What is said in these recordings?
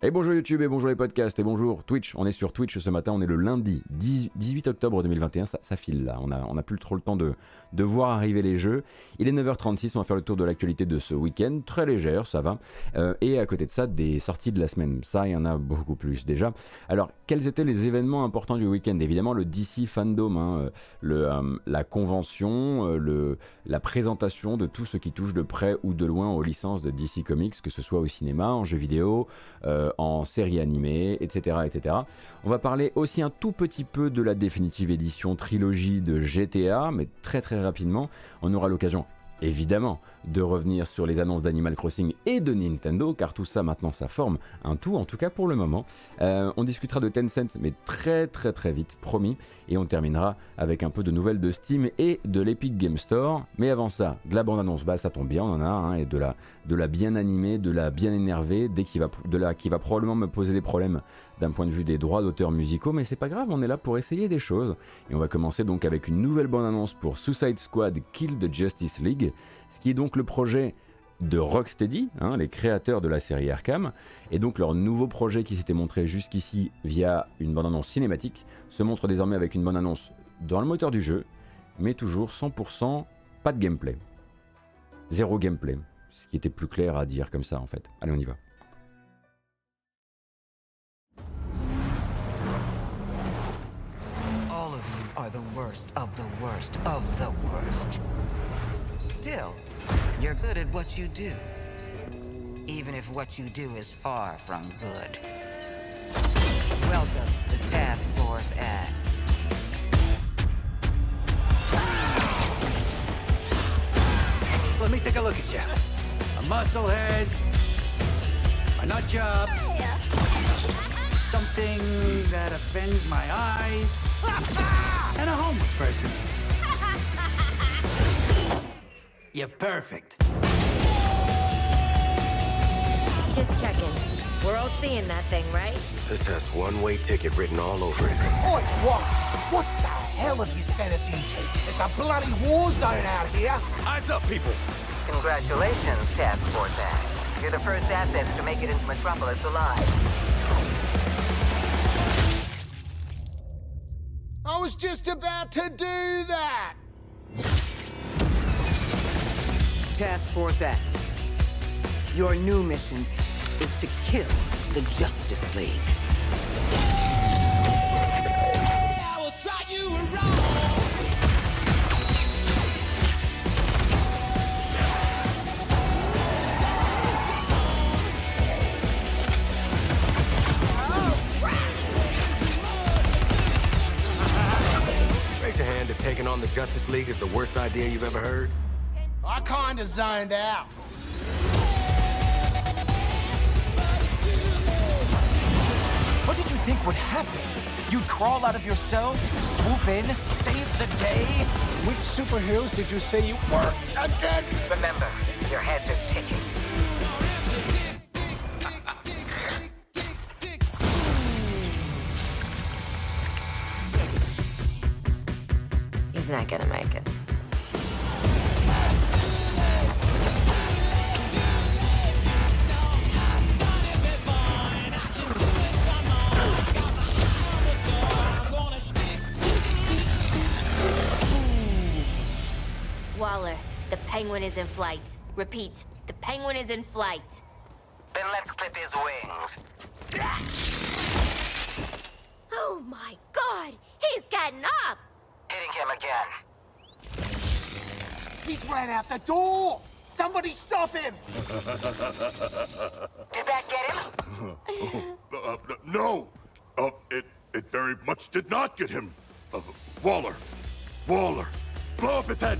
Et bonjour YouTube, et bonjour les podcasts, et bonjour Twitch. On est sur Twitch ce matin, on est le lundi 18 octobre 2021, ça, ça file là, on a, on a plus trop le temps de, de voir arriver les jeux. Il est 9h36, on va faire le tour de l'actualité de ce week-end, très légère, ça va. Euh, et à côté de ça, des sorties de la semaine, ça il y en a beaucoup plus déjà. Alors, quels étaient les événements importants du week-end? Évidemment le DC Fandom, hein, euh, le, euh, la convention, le, la présentation de tout ce qui touche de près ou de loin aux licences de DC Comics, que ce soit au cinéma, en jeu vidéo, en série animée, etc., etc. On va parler aussi un tout petit peu de la définitive édition trilogie de GTA, mais très très rapidement. On aura l'occasion évidemment de revenir sur les annonces d'Animal Crossing et de Nintendo, car tout ça maintenant ça forme un tout, en tout cas pour le moment. Euh, on discutera de Tencent, mais très très très vite, promis, et on terminera avec un peu de nouvelles de Steam et de l'Epic Game Store. Mais avant ça, de la bande-annonce, bah ça tombe bien, on en a, hein, et de la, de la bien animée, de la bien énervée, dès va, de la, qui va probablement me poser des problèmes d'un point de vue des droits d'auteurs musicaux, mais c'est pas grave, on est là pour essayer des choses. Et on va commencer donc avec une nouvelle bande-annonce pour Suicide Squad Kill the Justice League, ce qui est donc le projet de Rocksteady, hein, les créateurs de la série Arkham, et donc leur nouveau projet qui s'était montré jusqu'ici via une bande-annonce cinématique, se montre désormais avec une bande-annonce dans le moteur du jeu, mais toujours 100% pas de gameplay. Zéro gameplay, ce qui était plus clair à dire comme ça en fait. Allez, on y va. Worst of the worst of the worst. Still, you're good at what you do. Even if what you do is far from good. Welcome to Task Force X. Let me take a look at you. A musclehead, a nut job, something that offends my eyes, and a homeless person. You're perfect. Just checking. We're all seeing that thing, right? This has one-way ticket written all over it. Oi, what? What the hell have you sent us into? It's a bloody war zone out here. Eyes up, people. Congratulations, Task Force X. You're the first assets to make it into Metropolis alive. I was just about to do that. Task Force X. Your new mission is to kill the Justice League. Justice League is the worst idea you've ever heard. I kinda zoned out. What did you think would happen? You'd crawl out of your cells, swoop in, save the day? Which superheroes did you say you were again? Remember, your heads are ticking. Is in flight. Repeat, the penguin is in flight. Then let's clip his wings. Oh my god! He's getting up! Hitting him again. He's ran out the door. Somebody stop him. Did that get him? Uh, no, uh, it it very much did not get him. Uh, Waller, Waller, blow up his head.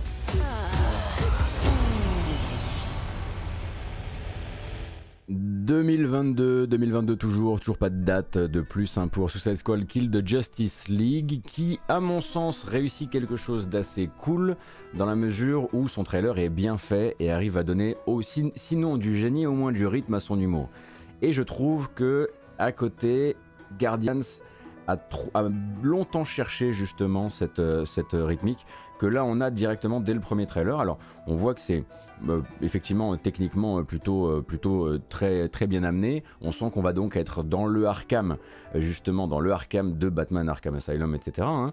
2022, 2022 toujours, toujours pas de date de plus hein, pour Suicide Squad Kill the Justice League qui, à mon sens, réussit quelque chose d'assez cool dans la mesure où son trailer est bien fait et arrive à donner aussi, sinon du génie, au moins du rythme à son humour. Et je trouve que, à côté, Guardians a, longtemps cherché justement cette, euh, cette rythmique que là on a directement dès le premier trailer. Alors on voit que c'est euh, effectivement techniquement euh, plutôt, euh, très, bien amené. On sent qu'on va donc être dans le Arkham, justement dans le Arkham de Batman, Arkham Asylum, etc. hein.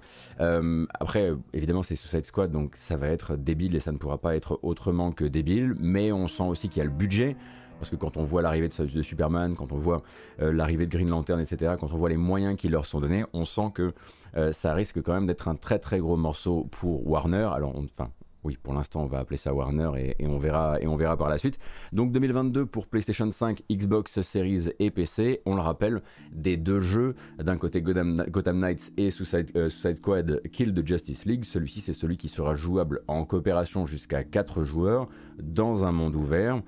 Après, évidemment, c'est Suicide Squad, donc ça va être débile et ça ne pourra pas être autrement que débile. Mais on sent aussi qu'il y a le budget. Parce que quand on voit l'arrivée de, Superman, quand on voit euh, l'arrivée de Green Lantern, etc., quand on voit les moyens qui leur sont donnés, on sent que euh, ça risque quand même d'être un très très gros morceau pour Warner. Alors, enfin, oui, pour l'instant, on va appeler ça Warner et, on verra, et on verra par la suite. Donc 2022 pour PlayStation 5, Xbox Series et PC. On le rappelle, des deux jeux, d'un côté Gotham, Knights et Suicide, euh, Kill the Justice League. Celui-ci, c'est celui qui sera jouable en coopération jusqu'à 4 joueurs dans un monde ouvert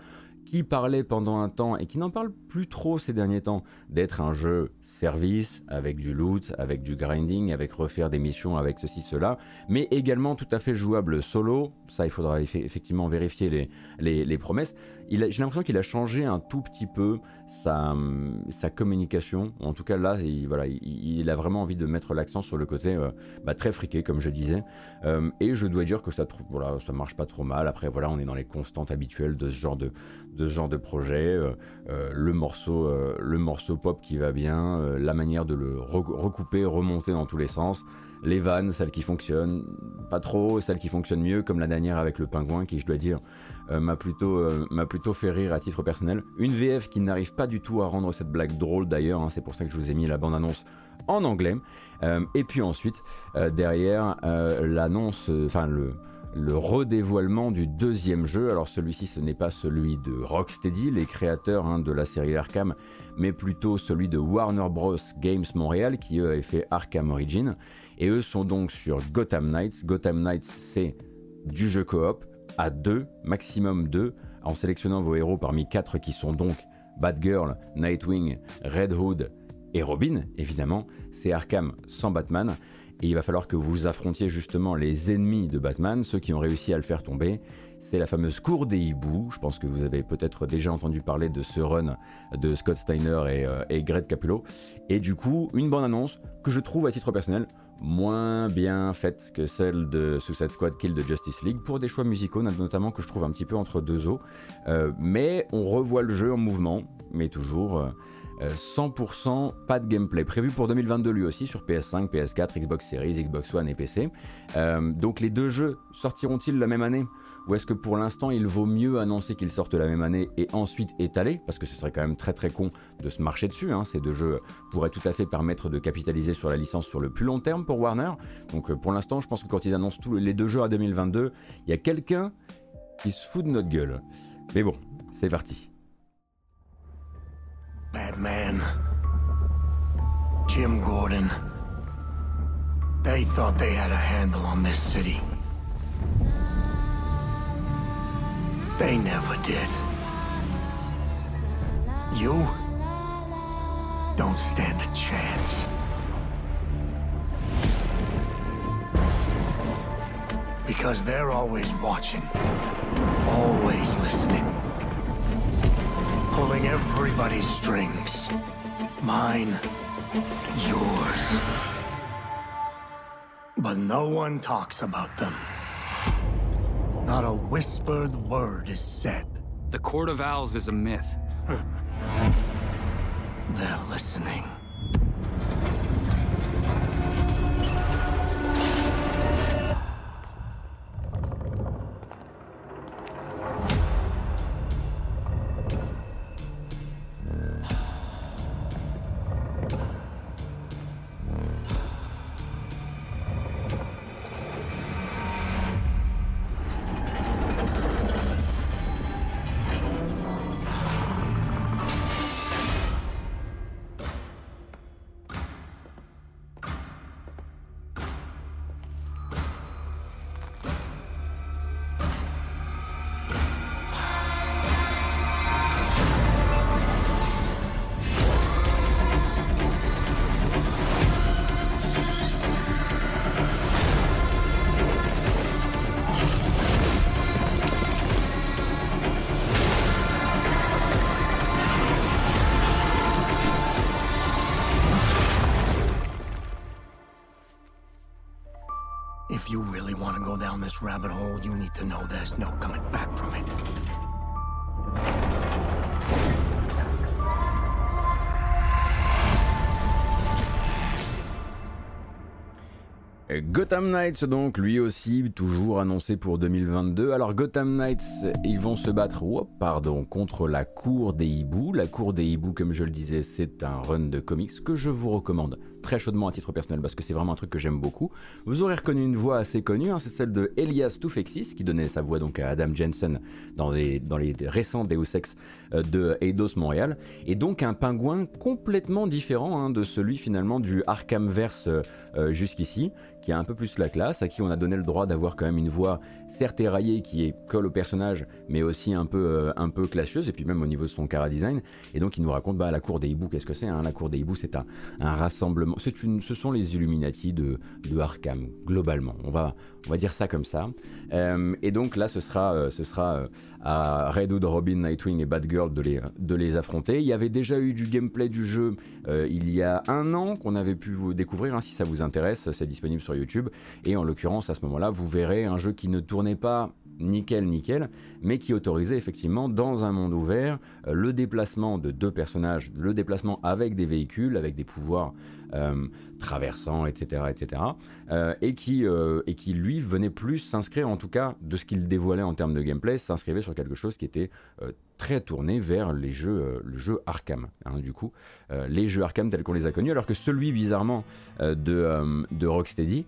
qui parlait pendant un temps et qui n'en parle plus trop ces derniers temps d'être un jeu service avec du loot, avec du grinding, avec refaire des missions, avec ceci, cela, mais également tout à fait jouable solo. Ça, il faudra effe- effectivement vérifier les promesses. J'ai l'impression qu'il a changé un tout petit peu sa, communication. En tout cas, là, il, a vraiment envie de mettre l'accent sur le côté euh, bah, très friqué, comme je disais. Euh, et je dois dire que ça, voilà, marche pas trop mal. Après, voilà, on est dans les constantes habituelles de ce genre de, projet. Euh, le morceau, pop qui va bien, la manière de le re- recouper, remonter dans tous les sens. Les vannes, celles qui fonctionnent pas trop, celles qui fonctionnent mieux, comme la dernière avec le pingouin, qui je dois dire euh, m'a plutôt, euh, plutôt fait rire à titre personnel. Une VF qui n'arrive pas du tout à rendre cette blague drôle d'ailleurs, hein, c'est pour ça que je vous ai mis la bande-annonce en anglais. Euh, et puis ensuite, derrière, l'annonce, enfin le, le redévoilement du deuxième jeu. Alors celui-ci, ce n'est pas celui de Rocksteady, les créateurs hein, de la série Arkham, mais plutôt celui de Warner Bros. Games Montréal, qui eux avaient fait Arkham Origin. Et eux sont donc sur Gotham Knights. Gotham Knights, c'est du jeu coop à deux, maximum deux, en sélectionnant vos héros parmi quatre qui sont donc Batgirl, Nightwing, Red Hood et Robin, évidemment. C'est Arkham sans Batman. Et il va falloir que vous affrontiez justement les ennemis de Batman, ceux qui ont réussi à le faire tomber. C'est la fameuse cour des hiboux. Je pense que vous avez peut-être déjà entendu parler de ce run de Scott Steiner et, euh, Greg Capullo. Et du coup, une bonne annonce que je trouve à titre personnel moins bien faite que celle de Suicide Squad Kill de Justice League pour des choix musicaux notamment que je trouve un petit peu entre deux eaux. Euh, mais on revoit le jeu en mouvement, mais toujours euh, euh, 100% pas de gameplay. Prévu pour 2022 lui aussi sur PS5, PS4, Xbox Series, Xbox One et PC. Euh, donc les deux jeux sortiront-ils la même année? Ou est-ce que pour l'instant il vaut mieux annoncer qu'ils sortent la même année et ensuite étaler? Parce que ce serait quand même très très con de se marcher dessus. hein. Ces deux jeux pourraient tout à fait permettre de capitaliser sur la licence sur le plus long terme pour Warner. Donc euh, pour l'instant, je pense que quand ils annoncent tous les deux jeux à 2022, il y a quelqu'un qui se fout de notre gueule. Mais bon, c'est parti. Batman. Jim Gordon. They thought they had a handle on this city. They never did. You don't stand a chance. Because they're always watching, always listening, pulling everybody's strings. Mine, yours. But no one talks about them. Not a whispered word is said. The Court of Owls is a myth. They're listening. Rabbit you need to know there's no coming back from it. Gotham Knights donc lui aussi toujours annoncé pour 2022. Alors Gotham Knights ils vont se battre pardon contre la cour des hiboux. La cour des hiboux comme je le disais c'est un run de comics que je vous recommande très chaudement à titre personnel parce que c'est vraiment un truc que j'aime beaucoup. Vous aurez reconnu une voix assez connue, hein, c'est celle de Elias Toufexis qui donnait sa voix donc à Adam Jensen dans les, dans les récents Deus Ex euh, de Eidos Montréal. Et donc un pingouin complètement différent hein, de celui finalement du Arkhamverse euh, jusqu'ici qui a un peu plus la classe, à qui on a donné le droit d'avoir quand même une voix certes éraillée qui est colle au personnage, mais aussi un peu, euh, un peu classieuse, et puis même au niveau de son cara design. Et donc il nous raconte bah, la cour des hiboux, qu'est-ce que c'est hein La cour des hiboux, c'est un, un, rassemblement, c'est une, ce sont les Illuminati de, de Arkham, globalement. On va, on va dire ça comme ça. Euh, et donc là, ce sera, euh, ce sera euh, à Redwood, Robin, Nightwing et Batgirl de les, de les affronter. Il y avait déjà eu du gameplay du jeu il y a un an qu'on avait pu vous découvrir. Hein, si ça vous intéresse, c'est disponible sur YouTube. Et en l'occurrence, à ce moment-là, vous verrez un jeu qui ne tournait pas nickel nickel, mais qui autorisait effectivement dans un monde ouvert le déplacement de deux personnages, le déplacement avec des véhicules, avec des pouvoirs traversants, etc., etc., euh, et, qui, euh, et qui lui venait plus s'inscrire, en tout cas de ce qu'il dévoilait en termes de gameplay, s'inscrivait sur quelque chose qui était euh, très tourné vers les jeux, le jeu Arkham, hein, du coup, les jeux Arkham tels qu'on les a connus, alors que celui bizarrement de, de Rocksteady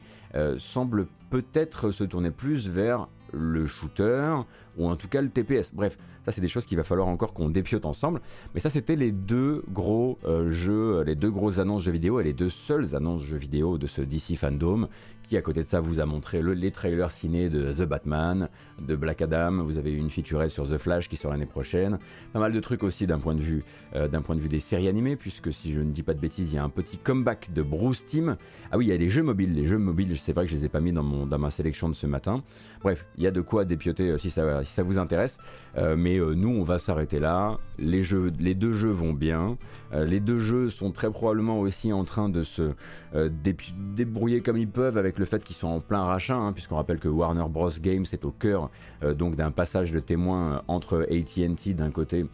semble peut-être se tourner plus vers le shooter ou en tout cas le TPS. Bref, c'est des choses qu'il va falloir encore qu'on dépiote ensemble. Mais ça c'était les deux gros euh, jeux, les deux grosses annonces jeux vidéo et les deux seules annonces jeux vidéo de ce DC Fandom qui à côté de ça vous a montré le, les trailers ciné de The Batman, de Black Adam, vous avez une featurette sur The Flash qui sort l'année prochaine, pas mal de trucs aussi d'un point de vue euh, point de vue des séries animées puisque si je ne dis pas de bêtises, il y a un petit comeback de Bruce Team. Ah oui, il y a les jeux mobiles, les jeux mobiles, c'est vrai que je les ai pas mis dans mon dans ma sélection de ce matin. Bref, il y a de quoi dépioter euh, si ça vous intéresse, euh, mais euh, nous on va s'arrêter là. Les jeux deux jeux vont bien. Euh, les deux jeux sont très probablement aussi en train de se euh, débrouiller comme ils peuvent avec le fait qu'ils sont en plein rachat, hein, puisqu'on rappelle que Warner Bros. Games est au cœur donc d'un passage de témoin euh, entre AT&T d'un côté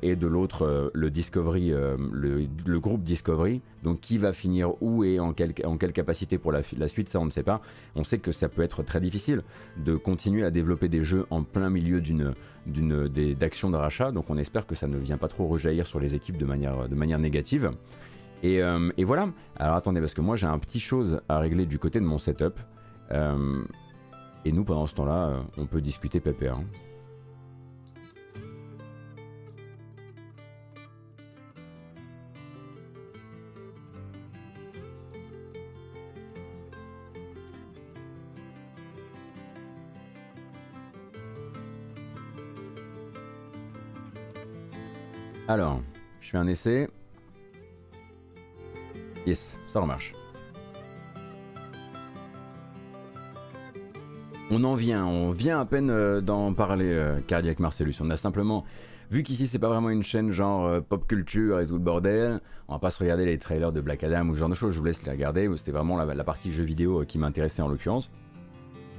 et de l'autre le Discovery, le, groupe Discovery. Donc qui va finir où et en quelle, capacité pour la, suite, ça on ne sait pas. On sait que ça peut être très difficile de continuer à développer des jeux en plein milieu d'une d'une d'action de rachat. Donc on espère que ça ne vient pas trop rejaillir sur les équipes de manière, négative. Et, euh, et, voilà. Alors attendez, parce que moi j'ai un petit chose à régler du côté de mon setup. Euh, et nous, pendant ce temps-là, euh, on peut discuter. Hein. Alors, je fais un essai. Yes, ça remarche. On en vient, on vient à peine euh, d'en parler, euh, Cardiac Marcellus. On a simplement, vu qu'ici c'est pas vraiment une chaîne genre euh, pop culture et tout le bordel, on va pas se regarder les trailers de Black Adam ou ce genre de choses, je vous laisse les regarder, c'était vraiment la, partie jeux vidéo qui m'intéressait en l'occurrence.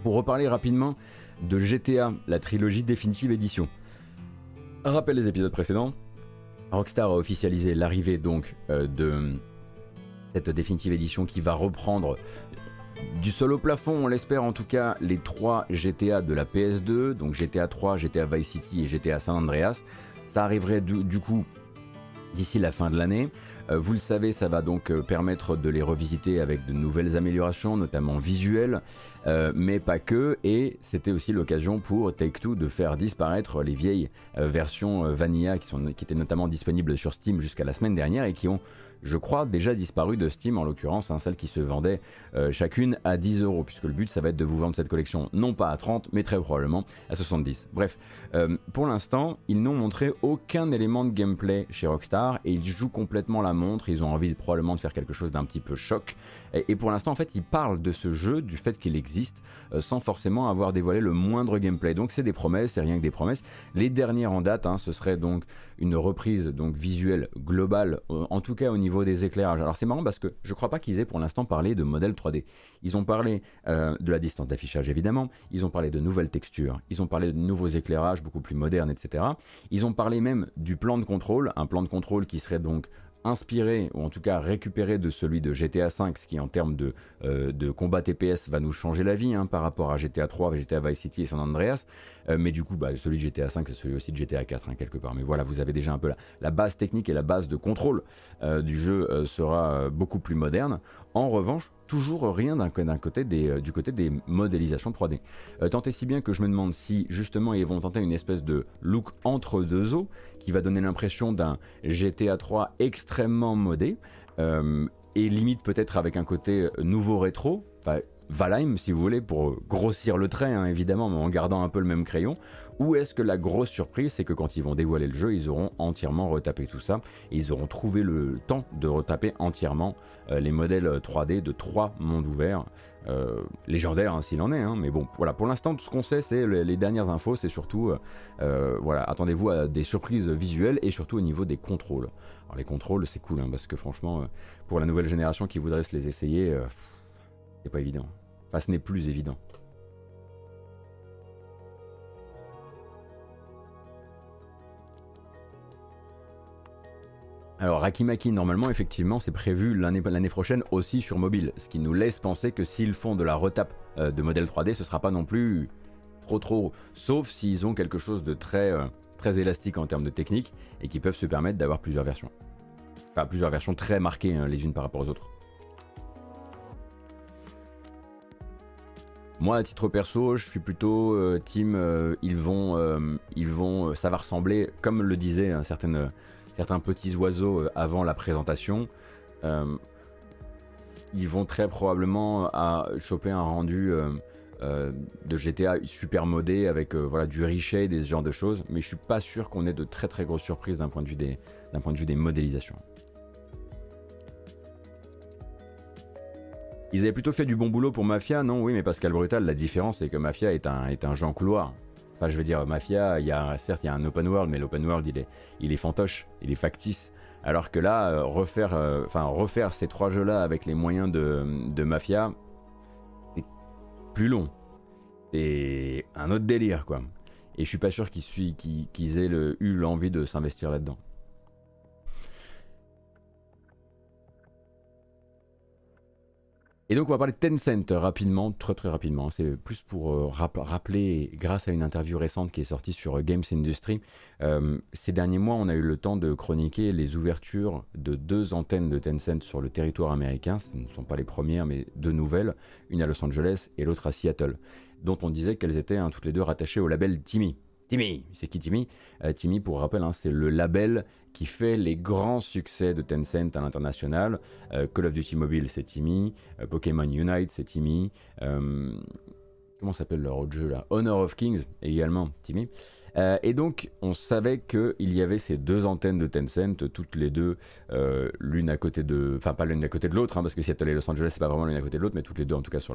Pour reparler rapidement de GTA, la trilogie définitive édition. Rappel des épisodes précédents, Rockstar a officialisé l'arrivée donc euh, de cette définitive édition qui va reprendre du sol au plafond, on l'espère en tout cas, les trois GTA de la PS2, donc GTA 3, GTA Vice City et GTA San Andreas. Ça arriverait du, du coup d'ici la fin de l'année. Euh, vous le savez, ça va donc euh, permettre de les revisiter avec de nouvelles améliorations, notamment visuelles, euh, mais pas que. Et c'était aussi l'occasion pour Take-Two de faire disparaître les vieilles versions Vanilla qui, qui étaient notamment disponibles sur Steam jusqu'à la semaine dernière et qui ont je crois, déjà disparu de Steam, en l'occurrence, hein, celles qui se vendaient euh, chacune à 10 euros, puisque le but, ça va être de vous vendre cette collection, non pas à 30, mais très probablement à 70. Bref, euh, pour l'instant, ils n'ont montré aucun élément de gameplay chez Rockstar, et ils jouent complètement la montre, ils ont envie probablement de faire quelque chose d'un petit peu choc, et, pour l'instant, en fait, ils parlent de ce jeu, du fait qu'il existe, euh, sans forcément avoir dévoilé le moindre gameplay. Donc c'est des promesses, c'est rien que des promesses. Les dernières en date, hein, ce serait donc une reprise donc visuelle globale, euh, en tout cas au niveau des éclairages. Alors c'est marrant parce que je crois pas qu'ils aient pour l'instant parlé de modèle 3D. Ils ont parlé euh, de la distance d'affichage évidemment, ils ont parlé de nouvelles textures, ils ont parlé de nouveaux éclairages beaucoup plus modernes, etc. Ils ont parlé même du plan de contrôle, un plan de contrôle qui serait donc inspiré, ou en tout cas récupéré de celui de GTA V, ce qui en termes de, euh, de combat TPS va nous changer la vie hein, par rapport à GTA 3, GTA Vice City et San Andreas. Euh, mais du coup, bah, celui de GTA V, c'est celui aussi de GTA 4, hein, quelque part. Mais voilà, vous avez déjà un peu la, la base technique et la base de contrôle euh, du jeu sera beaucoup plus moderne. En revanche, toujours rien d'un côté des, du côté des modélisations 3D. tant et si bien que je me demande si justement ils vont tenter une espèce de look entre deux eaux qui va donner l'impression d'un GTA 3 extrêmement modé, euh, et limite peut-être avec un côté nouveau rétro, Valheim si vous voulez, pour grossir le trait hein, évidemment, mais en gardant un peu le même crayon, ou est-ce que la grosse surprise, c'est que quand ils vont dévoiler le jeu, ils auront entièrement retapé tout ça, et ils auront trouvé le temps de retaper entièrement euh, les modèles 3D de trois mondes ouverts, euh, légendaires hein, s'il en est, hein. mais bon, voilà, pour l'instant, tout ce qu'on sait, c'est les, dernières infos, c'est surtout, euh, voilà, attendez-vous à des surprises visuelles, et surtout au niveau des contrôles. Alors les contrôles, c'est cool, hein, parce que franchement, pour la nouvelle génération qui voudrait se les essayer, c'est pas évident. Enfin, ce n'est plus évident. Alors Rakimaki, normalement, effectivement, c'est prévu l'année prochaine aussi sur mobile, ce qui nous laisse penser que s'ils font de la retape euh, de modèle 3D, ce sera pas non plus trop trop, sauf s'ils ont quelque chose de très, euh, très élastique en termes de technique et qui peuvent se permettre d'avoir plusieurs versions. Enfin, plusieurs versions très marquées hein, les unes par rapport aux autres. Moi, à titre perso, je suis plutôt euh, team. ils vont, ils vont, ça va ressembler, comme le disait un certain certains petits oiseaux euh, avant la présentation, euh, ils vont très probablement euh, choper un rendu de GTA super modé avec voilà, du reshade et ce genre de choses, mais je suis pas sûr qu'on ait de très très grosses surprises d'un point de vue des modélisations. Ils avaient plutôt fait du bon boulot pour Mafia, non? Oui, mais Pascal Brutal, la différence c'est que Mafia est un, est un jeu en couloir. Enfin, je veux dire, Mafia, il y a, certes, il y a un open world, mais l'open world, il est, il est fantoche, il est factice. Alors que là, euh, refaire, euh, refaire ces trois jeux-là avec les moyens de, Mafia, c'est plus long. C'est un autre délire, quoi. Et je suis pas sûr qu'ils aient eu l'envie de s'investir là-dedans. Et donc on va parler de Tencent rapidement, très très rapidement. C'est plus pour euh, rappeler, grâce à une interview récente qui est sortie sur euh, Games Industry, euh, ces derniers mois on a eu le temps de chroniquer les ouvertures de deux antennes de Tencent sur le territoire américain. Ce ne sont pas les premières mais deux nouvelles, une à Los Angeles et l'autre à Seattle, dont on disait qu'elles étaient hein, toutes les deux rattachées au label Timmy. Timmy, c'est qui Timmy Timmy, pour rappel, hein, c'est le label qui fait les grands succès de Tencent à l'international. Euh, Call of Duty Mobile, c'est Timmy. Euh, Pokémon Unite, c'est Timmy. Euh, comment s'appelle leur autre jeu là? Honor of Kings, également Timmy. et donc, on savait qu'il y avait ces deux antennes de Tencent, toutes les deux, l'une à côté de. Enfin, pas l'une à côté de l'autre, hein, parce que Seattle et Los Angeles, c'est pas vraiment l'une à côté de l'autre, mais toutes les deux, en tout cas, sur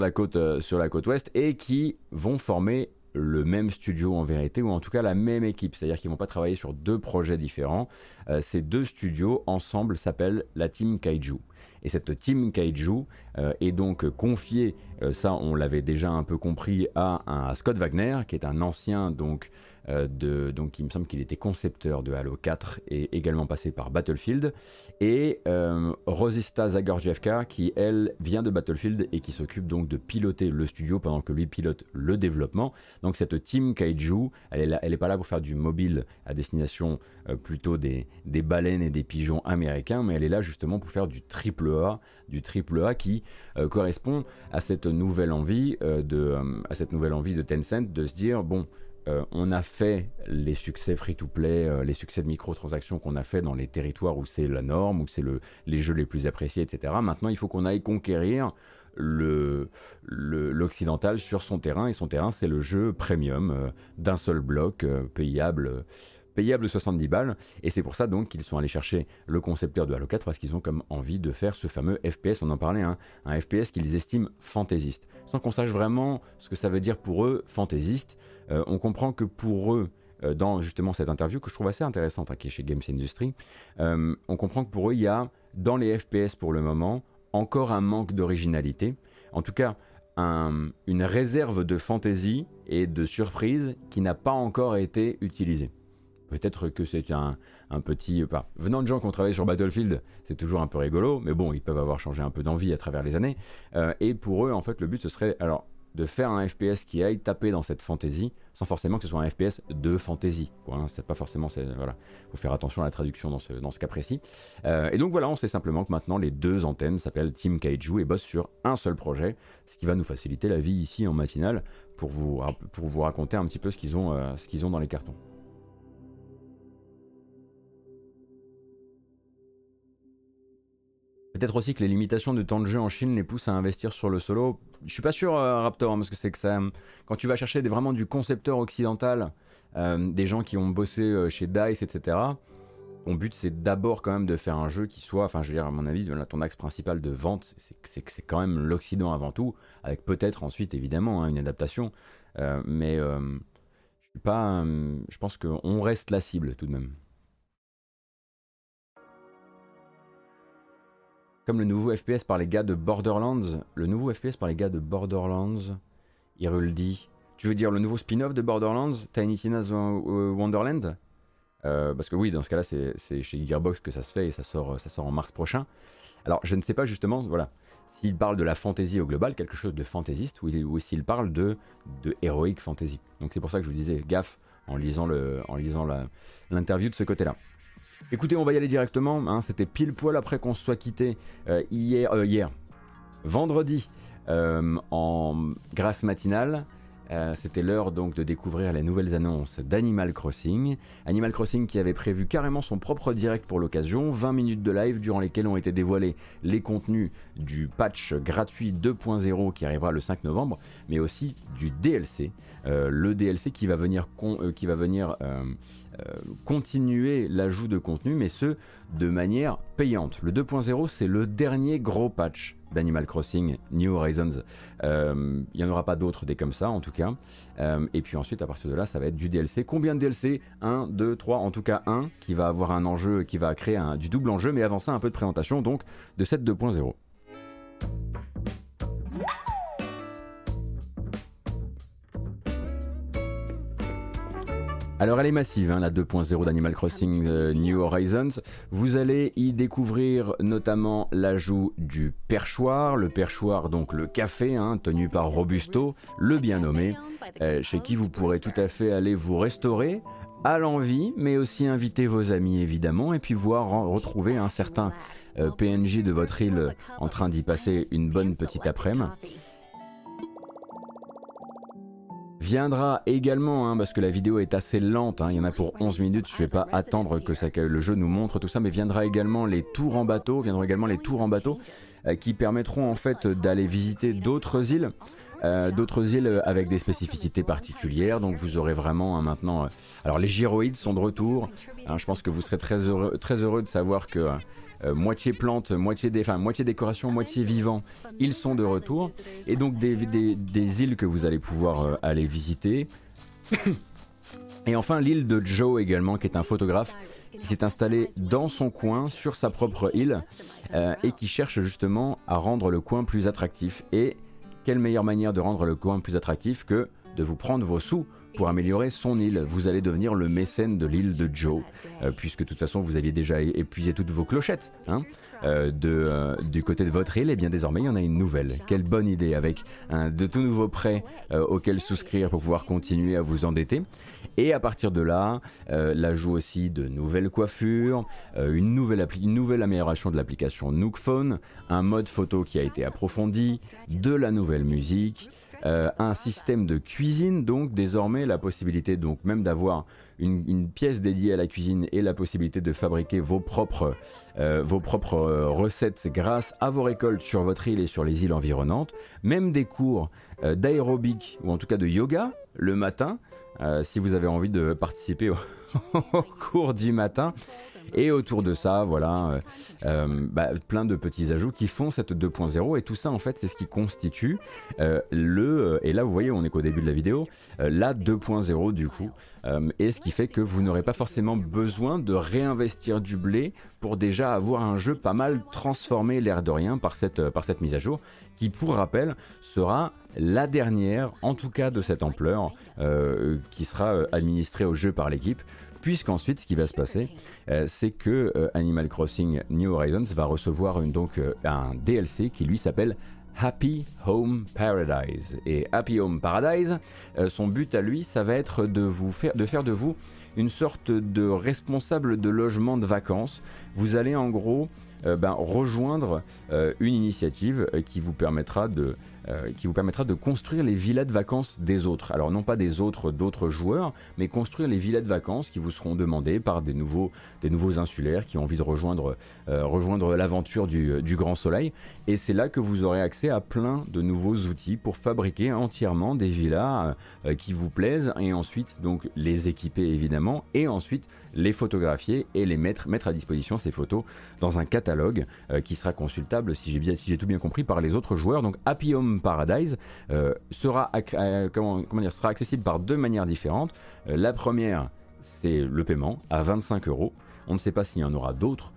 la, côte, sur la côte ouest, et qui vont former le même studio en vérité, ou en tout cas la même équipe, c'est-à-dire qu'ils vont pas travailler sur deux projets différents. Euh, ces deux studios ensemble s'appellent la Team Kaiju. Et cette Team Kaiju euh, est donc confiée, euh, ça on l'avait déjà un peu compris, à, à, Scott Wagner, qui est un ancien donc euh, donc il me semble qu'il était concepteur de Halo 4 et également passé par Battlefield. Et euh, Rosista Zagorjevka qui elle vient de Battlefield et qui s'occupe donc de piloter le studio pendant que lui pilote le développement. Donc cette team Kaiju, elle est, elle est pas là pour faire du mobile à destination euh, plutôt des, des, baleines et des pigeons américains, mais elle est là justement pour faire du triple A, du triple A qui correspond à cette nouvelle envie de, à cette nouvelle envie de Tencent de se dire bon euh, on a fait les succès free-to-play, euh, les succès de microtransactions qu'on a fait dans les territoires où c'est la norme, où c'est le, les jeux les plus appréciés, etc. Maintenant, il faut qu'on aille conquérir l'occidental sur son terrain, et son terrain, c'est le jeu premium euh, d'un seul bloc, payable payable 70 balles, et c'est pour ça donc qu'ils sont allés chercher le concepteur de Halo 4 parce qu'ils ont comme envie de faire ce fameux FPS, on en parlait, hein, un FPS qu'ils estiment fantaisiste, sans qu'on sache vraiment ce que ça veut dire pour eux fantaisiste. Euh, on comprend que pour eux, euh, dans justement cette interview que je trouve assez intéressante, hein, qui est chez Games Industry, euh, on comprend que pour eux, il y a dans les FPS pour le moment encore un manque d'originalité. En tout cas, un- une réserve de fantaisie et de surprise qui n'a pas encore été utilisée. Peut-être que c'est un, petit... Venant de gens qui ont travaillé sur Battlefield, c'est toujours un peu rigolo, mais bon, ils peuvent avoir changé un peu d'envie à travers les années. Euh, et pour eux, en fait, le but, ce serait alors de faire un FPS qui aille taper dans cette fantaisie, sans forcément que ce soit un FPS de fantaisie. Quoi, hein. c'est pas forcément... Voilà, faut faire attention à la traduction dans ce, dans ce cas précis. Euh, et donc voilà, on sait simplement que maintenant, les deux antennes s'appellent Team Kaiju et bossent sur un seul projet, ce qui va nous faciliter la vie ici en matinale pour vous, pour vous raconter un petit peu ce qu'ils ont, euh, ce qu'ils ont dans les cartons. Peut-être aussi que les limitations de temps de jeu en Chine les poussent à investir sur le solo. Je suis pas sûr, euh, Raptor, hein, parce que c'est que ça. Quand tu vas chercher vraiment du concepteur occidental, euh, des gens qui ont bossé euh, chez Dice, etc., ton but c'est d'abord quand même de faire un jeu qui soit, enfin je veux dire, à mon avis, ton axe principal de vente, c'est quand même l'Occident avant tout, avec peut-être ensuite évidemment hein, une adaptation. Euh, mais euh, je suis pas. euh, je pense qu'on reste la cible tout de même. Comme le nouveau FPS par les gars de Borderlands. Le nouveau FPS par les gars de Borderlands. Hyrule dit. Tu veux dire le nouveau spin-off de Borderlands Tiny Tina's Won- Wonderland? Euh, Parce que oui, dans ce cas-là, c'est chez Gearbox que ça se fait et ça sort, en mars prochain. Alors, je ne sais pas justement, voilà, s'il parle de la fantasy au global, quelque chose de fantaisiste, ou, il- ou s'il parle de, de heroic fantasy. Donc c'est pour ça que je vous disais gaffe en lisant l'interview de ce côté-là. Écoutez, on va y aller directement. hein, C'était pile poil après qu'on se soit quitté euh, hier, euh, hier, vendredi, euh, en grâce matinale. C'était l'heure donc de découvrir les nouvelles annonces d'Animal Crossing. Animal Crossing qui avait prévu carrément son propre direct pour l'occasion, 20 minutes de live durant lesquelles ont été dévoilés les contenus du patch gratuit 2.0 qui arrivera le 5 novembre, mais aussi du DLC, le DLC qui va venir, qui va venir continuer l'ajout de contenu, mais ce de manière payante. Le 2.0 c'est le dernier gros patch d'Animal Crossing New Horizons. Euh, Il n'y en aura pas d'autres des comme ça en tout cas. Euh, et puis ensuite à partir de là ça va être du DLC. Combien de DLC 1, 2, 3, en tout cas un qui va avoir un enjeu, qui va créer du double enjeu, mais avant ça un peu de présentation donc de cette 2.0. Alors elle est massive, hein, la 2.0 d'Animal Crossing euh, New Horizons. Vous allez y découvrir notamment l'ajout du perchoir, le perchoir donc le café, hein, tenu par Robusto, le bien nommé, euh, chez qui vous pourrez tout à fait aller vous restaurer à l'envie, mais aussi inviter vos amis évidemment, et puis voir retrouver un certain euh, PNJ de votre île en train d'y passer une bonne petite après-midi. Viendra également, hein, parce que la vidéo est assez lente, hein, il y en a pour 11 minutes, je vais pas attendre que, ça, le jeu nous montre tout ça, mais viendra également les tours en bateau, viendront également les tours en bateau euh, qui permettront en fait d'aller visiter d'autres îles, euh, d'autres îles avec des spécificités particulières, donc vous aurez vraiment hein, maintenant... euh, alors les gyroïdes sont de retour, je pense que vous serez très heureux, très heureux de savoir que... euh, moitié plante, moitié, dé- moitié décoration, moitié vivant, ils sont de retour. Et donc des, des- des îles que vous allez pouvoir euh, aller visiter. Et enfin l'île de Joe également, qui est un photographe qui s'est installé dans son coin, sur sa propre île, euh, et qui cherche justement à rendre le coin plus attractif. Et quelle meilleure manière de rendre le coin plus attractif que de vous prendre vos sous pour améliorer son île. Vous allez devenir le mécène de l'île de Joe, euh, puisque de toute façon vous aviez déjà épuisé toutes vos clochettes hein, euh, euh, du côté de votre île, et bien désormais il y en a une nouvelle. Quelle bonne idée avec de tout nouveaux prêts auxquels souscrire pour pouvoir continuer à vous endetter. Et à partir de là, l'ajout aussi de nouvelles coiffures, une, nouvelle une nouvelle amélioration de l'application Nook Phone, un mode photo qui a été approfondi, de la nouvelle musique, euh, un système de cuisine, donc désormais la possibilité donc même d'avoir une, pièce dédiée à la cuisine et la possibilité de fabriquer vos propres, euh, vos propres euh, recettes grâce à vos récoltes sur votre île et sur les îles environnantes, même des cours d'aérobic ou en tout cas de yoga le matin, si vous avez envie de participer au cours du matin. Et autour de ça, voilà, euh, euh, bah, plein de petits ajouts qui font cette 2.0 et tout ça en fait c'est ce qui constitue euh, le et là vous voyez on est qu'au début de la vidéo la 2.0 du coup. Et ce qui fait que vous n'aurez pas forcément besoin de réinvestir du blé pour déjà avoir un jeu pas mal transformé l'air de rien par cette, par cette mise à jour qui pour rappel sera la dernière en tout cas de cette ampleur qui sera administrée au jeu par l'équipe puisqu'ensuite ce qui va se passer, euh, c'est que euh, Animal Crossing New Horizons va recevoir donc euh, un DLC qui lui s'appelle Happy Home Paradise. Et Happy Home Paradise, son but à lui, ça va être de, vous faire, de faire de vous une sorte de responsable de logement de vacances. Vous allez en gros ben, rejoindre une initiative qui vous permettra de euh, qui vous permettra de construire les villas de vacances des autres. Alors non pas des autres d'autres joueurs, mais construire les villas de vacances qui vous seront demandées par des nouveaux, des nouveaux insulaires qui ont envie de rejoindre, euh, rejoindre l'aventure du, du, Grand Soleil. Et c'est là que vous aurez accès à plein de nouveaux outils pour fabriquer entièrement des villas euh, qui vous plaisent et ensuite donc les équiper évidemment et ensuite les photographier et les mettre, mettre à disposition ces photos dans un catalogue qui sera consultable si j'ai si tout bien compris par les autres joueurs. Donc Happy Home Paradise euh, sera, euh, comment, dire, sera accessible par deux manières différentes. Euh, la première, c'est le paiement à 25 euros. On ne sait pas s'il y en aura d'autres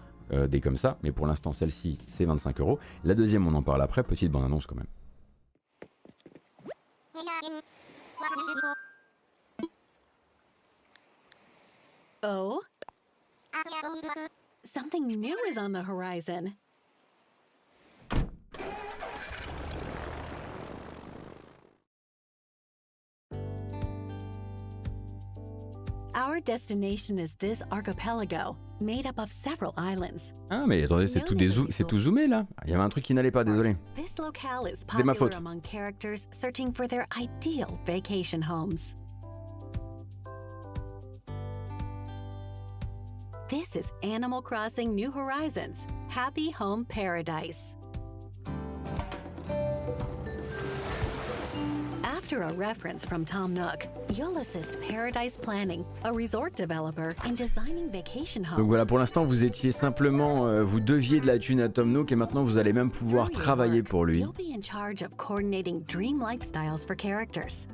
des comme ça, mais pour l'instant celle-ci c'est 25 euros. La deuxième, on en parle après, petite bande annonce quand même. Oh, something new is on the horizon. Our destination is this archipelago, made up of several islands. Ah mais attendez, c'est tout, c'est tout zoomé là. Il y avait un truc qui n'allait pas, désolé. This locale is popular ma faute. among characters searching for their ideal vacation homes. This is Animal Crossing New Horizons, Happy Home Paradise. After a reference from Tom Nook, you'll assist Paradise Planning, a resort developer, in designing vacation homes. Donc voilà, pour l'instant, vous étiez simplement, euh, vous deviez de la thune à Tom Nook et maintenant vous allez même pouvoir travailler pour lui. You'll be in charge of coordinating dream lifestyles for characters.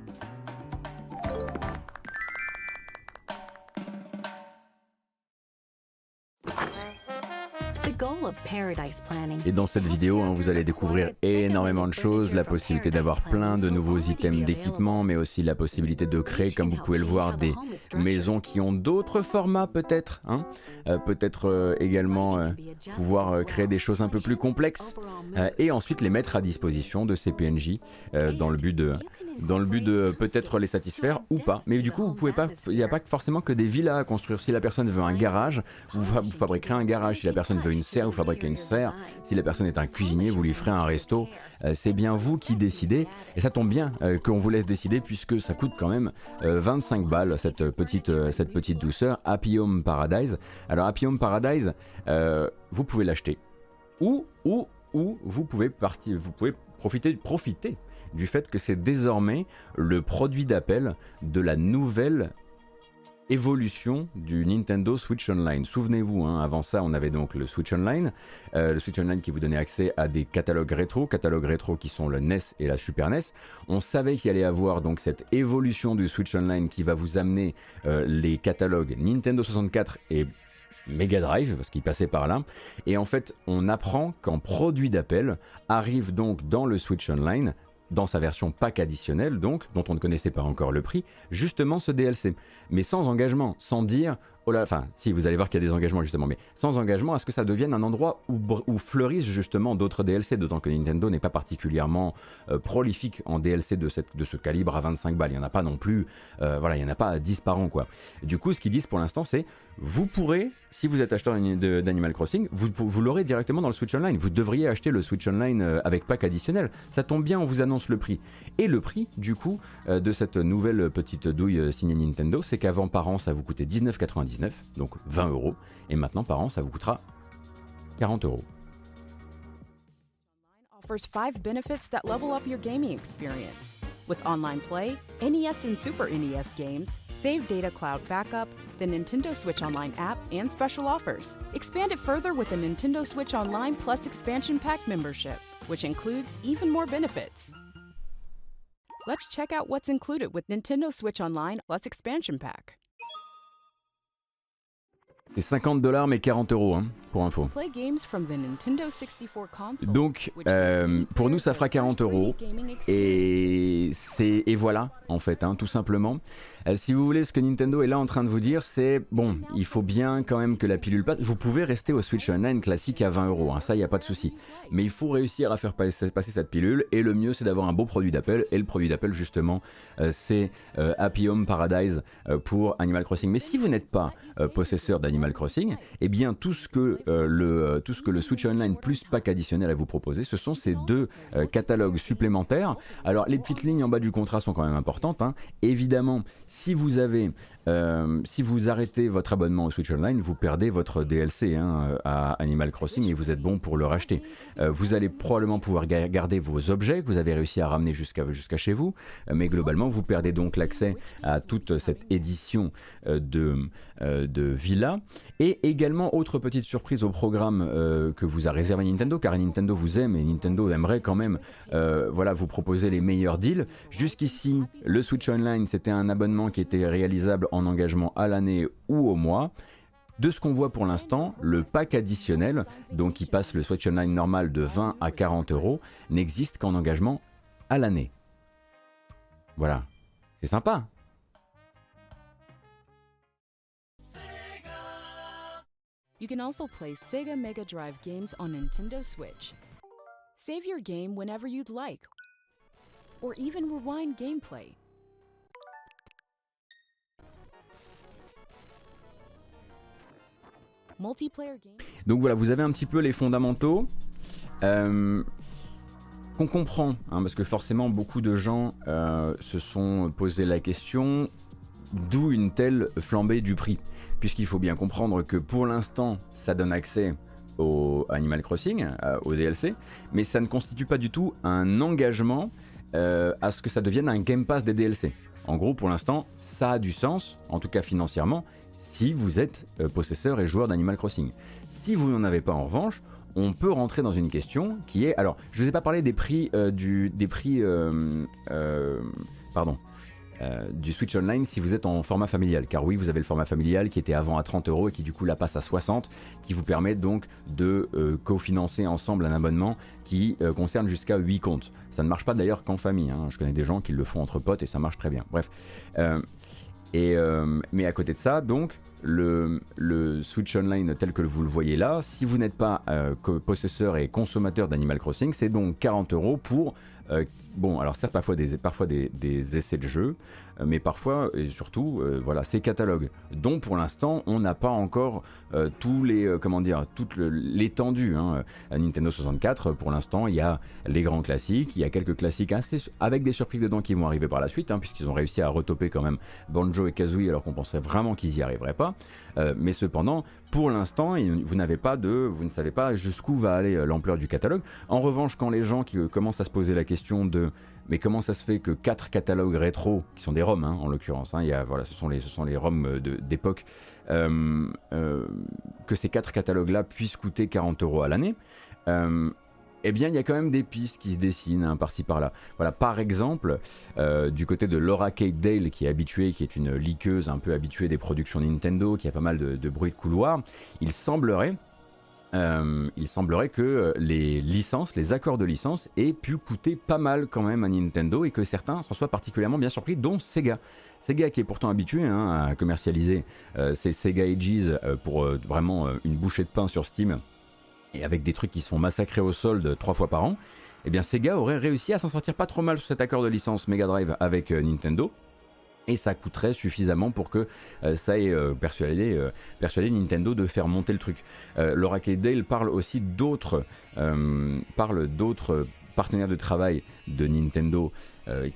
Et dans cette vidéo, hein, vous allez découvrir énormément de choses, la possibilité d'avoir plein de nouveaux items d'équipement, mais aussi la possibilité de créer, comme vous pouvez le voir, des maisons qui ont d'autres formats peut-être. Hein. Euh, peut-être euh, également euh, pouvoir créer des choses un peu plus complexes et ensuite les mettre à disposition de ces PNJ dans le but de dans le but de peut-être les satisfaire ou pas. Mais du coup, vous pouvez pas, il n'y a pas forcément que des villas à construire. Si la personne veut un garage, vous, vous fabriquerez un garage. Si la personne veut une serre, vous fabriquez une serre. Si la personne est un cuisinier, vous lui ferez un resto. Euh, c'est bien vous qui décidez. Et ça tombe bien euh, qu'on vous laisse décider puisque ça coûte quand même 25 euh, balles cette petite, cette petite douceur. Happy Home Paradise. Alors Happy Home Paradise, vous pouvez l'acheter. Ou, ou, ou vous pouvez partir, vous pouvez profiter, profiter du fait que c'est désormais le produit d'appel de la nouvelle évolution du Nintendo Switch Online. Souvenez-vous, hein, avant ça, on avait donc le Switch Online, euh, le Switch Online qui vous donnait accès à des catalogues rétro, catalogues rétro qui sont le NES et la Super NES. On savait qu'il allait avoir donc cette évolution du Switch Online qui va vous amener euh, les catalogues Nintendo 64 et Mega Drive, parce qu'il passait par là. Et en fait, on apprend qu'en produit d'appel arrive donc dans le Switch Online dans sa version pack additionnelle, donc, dont on ne connaissait pas encore le prix, justement ce DLC. Mais sans engagement, sans dire oh enfin, si vous allez voir qu'il y a des engagements justement, mais sans engagement, à ce que ça devienne un endroit où, fleurissent justement d'autres DLC, d'autant que Nintendo n'est pas particulièrement euh, prolifique en DLC de, ce calibre à 25 balles. Il n'y en a pas non plus, euh, voilà, il n'y en a pas 10 par an, quoi. Du coup, ce qu'ils disent pour l'instant, c'est vous pourrez, si vous êtes acheteur d'Animal Crossing, vous, vous l'aurez directement dans le Switch Online. Vous devriez acheter le Switch Online euh, avec pack additionnel. Ça tombe bien, on vous annonce le prix. Et le prix, du coup, de cette nouvelle petite douille signée Nintendo, c'est qu'avant par an, ça vous coûtait 19,90 donc 20 euros. Et maintenant, par an, ça vous coûtera 40 euros. offers five benefits that level up your gaming experience. With online play, NES and Super NES games, Save Data Cloud Backup, the Nintendo Switch Online app, and special offers. Expand it further with the Nintendo Switch Online Plus expansion pack membership, which includes even more benefits. Let's check out what's included with Nintendo Switch Online Plus expansion pack. C'est 50 dollars mais 40 euros hein, pour info. Play games from the Nintendo 64 console, Donc euh, pour nous ça fera prepare your 40 euros first 3D gaming et c'est et voilà en fait hein, tout simplement. Euh, si vous voulez ce que Nintendo est là en train de vous dire c'est bon il faut bien quand même que la pilule passe. Vous pouvez rester au Switch Online classique à 20 euros hein, ça il y a pas de souci. Mais il faut réussir à faire passer, passer cette pilule et le mieux c'est d'avoir un beau produit d'Apple et le produit d'Apple justement euh, c'est Happy Home Paradise pour Animal Crossing. Mais si vous n'êtes pas possesseur d'Animal Crossing, eh bien tout ce que euh, euh, tout ce que le Switch Online plus pack additionnel à vous proposer, ce sont ces deux euh, catalogues supplémentaires. Alors les petites lignes en bas du contrat sont quand même importantes. hein. Évidemment, si vous avez euh, si vous arrêtez votre abonnement au Switch Online, vous perdez votre DLC hein, euh, à Animal Crossing et vous êtes bon pour le racheter. Euh, vous allez probablement pouvoir ga- garder vos objets que vous avez réussi à ramener jusqu'à chez vous, mais globalement vous perdez donc l'accès à toute cette édition de, de Villa. Et également, autre petite surprise au programme que vous a réservé Nintendo, car Nintendo vous aime et Nintendo aimerait quand même voilà, vous proposer les meilleurs deals. Jusqu'ici, le Switch Online, c'était un abonnement qui était réalisable en engagement à l'année ou au mois. De ce qu'on voit pour l'instant, le pack additionnel, donc qui passe le Switch Online normal de 20 à 40 euros, n'existe qu'en engagement à l'année. Voilà, c'est sympa. You can also play Sega Mega Drive games on Nintendo Switch. Save your game whenever you'd like, or even rewind gameplay. Donc voilà, vous avez un petit peu les fondamentaux. Euh, qu'on comprend, hein, parce que forcément beaucoup de gens euh, se sont posé la question d'où une telle flambée du prix, puisqu'il faut bien comprendre que pour l'instant ça donne accès au Animal Crossing, euh, au DLC, mais ça ne constitue pas du tout un engagement à ce que ça devienne un Game Pass des DLC. En gros, pour l'instant, ça a du sens, en tout cas financièrement, si vous êtes euh, possesseur et joueur d'Animal Crossing. Si vous n'en avez pas en revanche, on peut rentrer dans une question qui est alors je vous ai pas parlé des prix euh, du des prix euh, pardon du Switch Online si vous êtes en format familial car oui vous avez le format familial qui était avant à 30 euros et qui du coup là passe à 60 qui vous permet donc de cofinancer ensemble un abonnement qui concerne jusqu'à 8 comptes ça ne marche pas d'ailleurs qu'en famille hein. je connais des gens qui le font entre potes et ça marche très bien bref euh, mais à côté de ça, donc, le, Switch Online tel que vous le voyez là, si vous n'êtes pas euh, possesseur et consommateur d'Animal Crossing, c'est donc 40 euros pour, euh, bon, alors certes, parfois des, parfois des, essais de jeu, euh, mais parfois, et surtout, euh, voilà, ces catalogues, dont pour l'instant, on n'a pas encore tous les, comment dire, toute l'étendue. Hein. À Nintendo 64, pour l'instant, il y a les grands classiques, il y a quelques classiques assez, avec des surprises dedans qui vont arriver par la suite, hein, puisqu'ils ont réussi à retoper quand même Banjo et Kazooie alors qu'on pensait vraiment qu'ils y arriveraient pas. Euh, mais cependant, pour l'instant, vous n'avez pas de, vous ne savez pas jusqu'où va aller euh, l'ampleur du catalogue. En revanche, quand les gens qui euh, commencent à se poser la question de mais comment ça se fait que quatre catalogues rétro, qui sont des ROM hein, en l'occurrence, hein, voilà, ce sont les, ce sont les ROM d'époque, que ces quatre catalogues-là puissent coûter 40 euros à l'année, eh bien, il y a quand même des pistes qui se dessinent hein, par-ci par-là. Voilà, par exemple, euh, du côté de Laura Kate Dale, qui est habituée, qui est une liqueuse un peu habituée des productions Nintendo, qui a pas mal de, bruit de couloir, il semblerait euh, il semblerait que euh, les licences, les accords de licence aient pu coûter pas mal quand même à Nintendo et que certains s'en soient particulièrement bien surpris, dont Sega. Sega qui est pourtant habitué hein, à commercialiser euh, ses Sega Ages euh, pour euh, vraiment euh, une bouchée de pain sur Steam et avec des trucs qui se font massacrer au solde trois fois par an, eh bien Sega aurait réussi à s'en sortir pas trop mal sur cet accord de licence Mega Drive avec euh, Nintendo. Et ça coûterait suffisamment pour que euh, ça ait euh, persuadé, persuadé Nintendo de faire monter le truc. Laura Kate Dale parle aussi d'autres parle d'autres partenaires de travail de Nintendo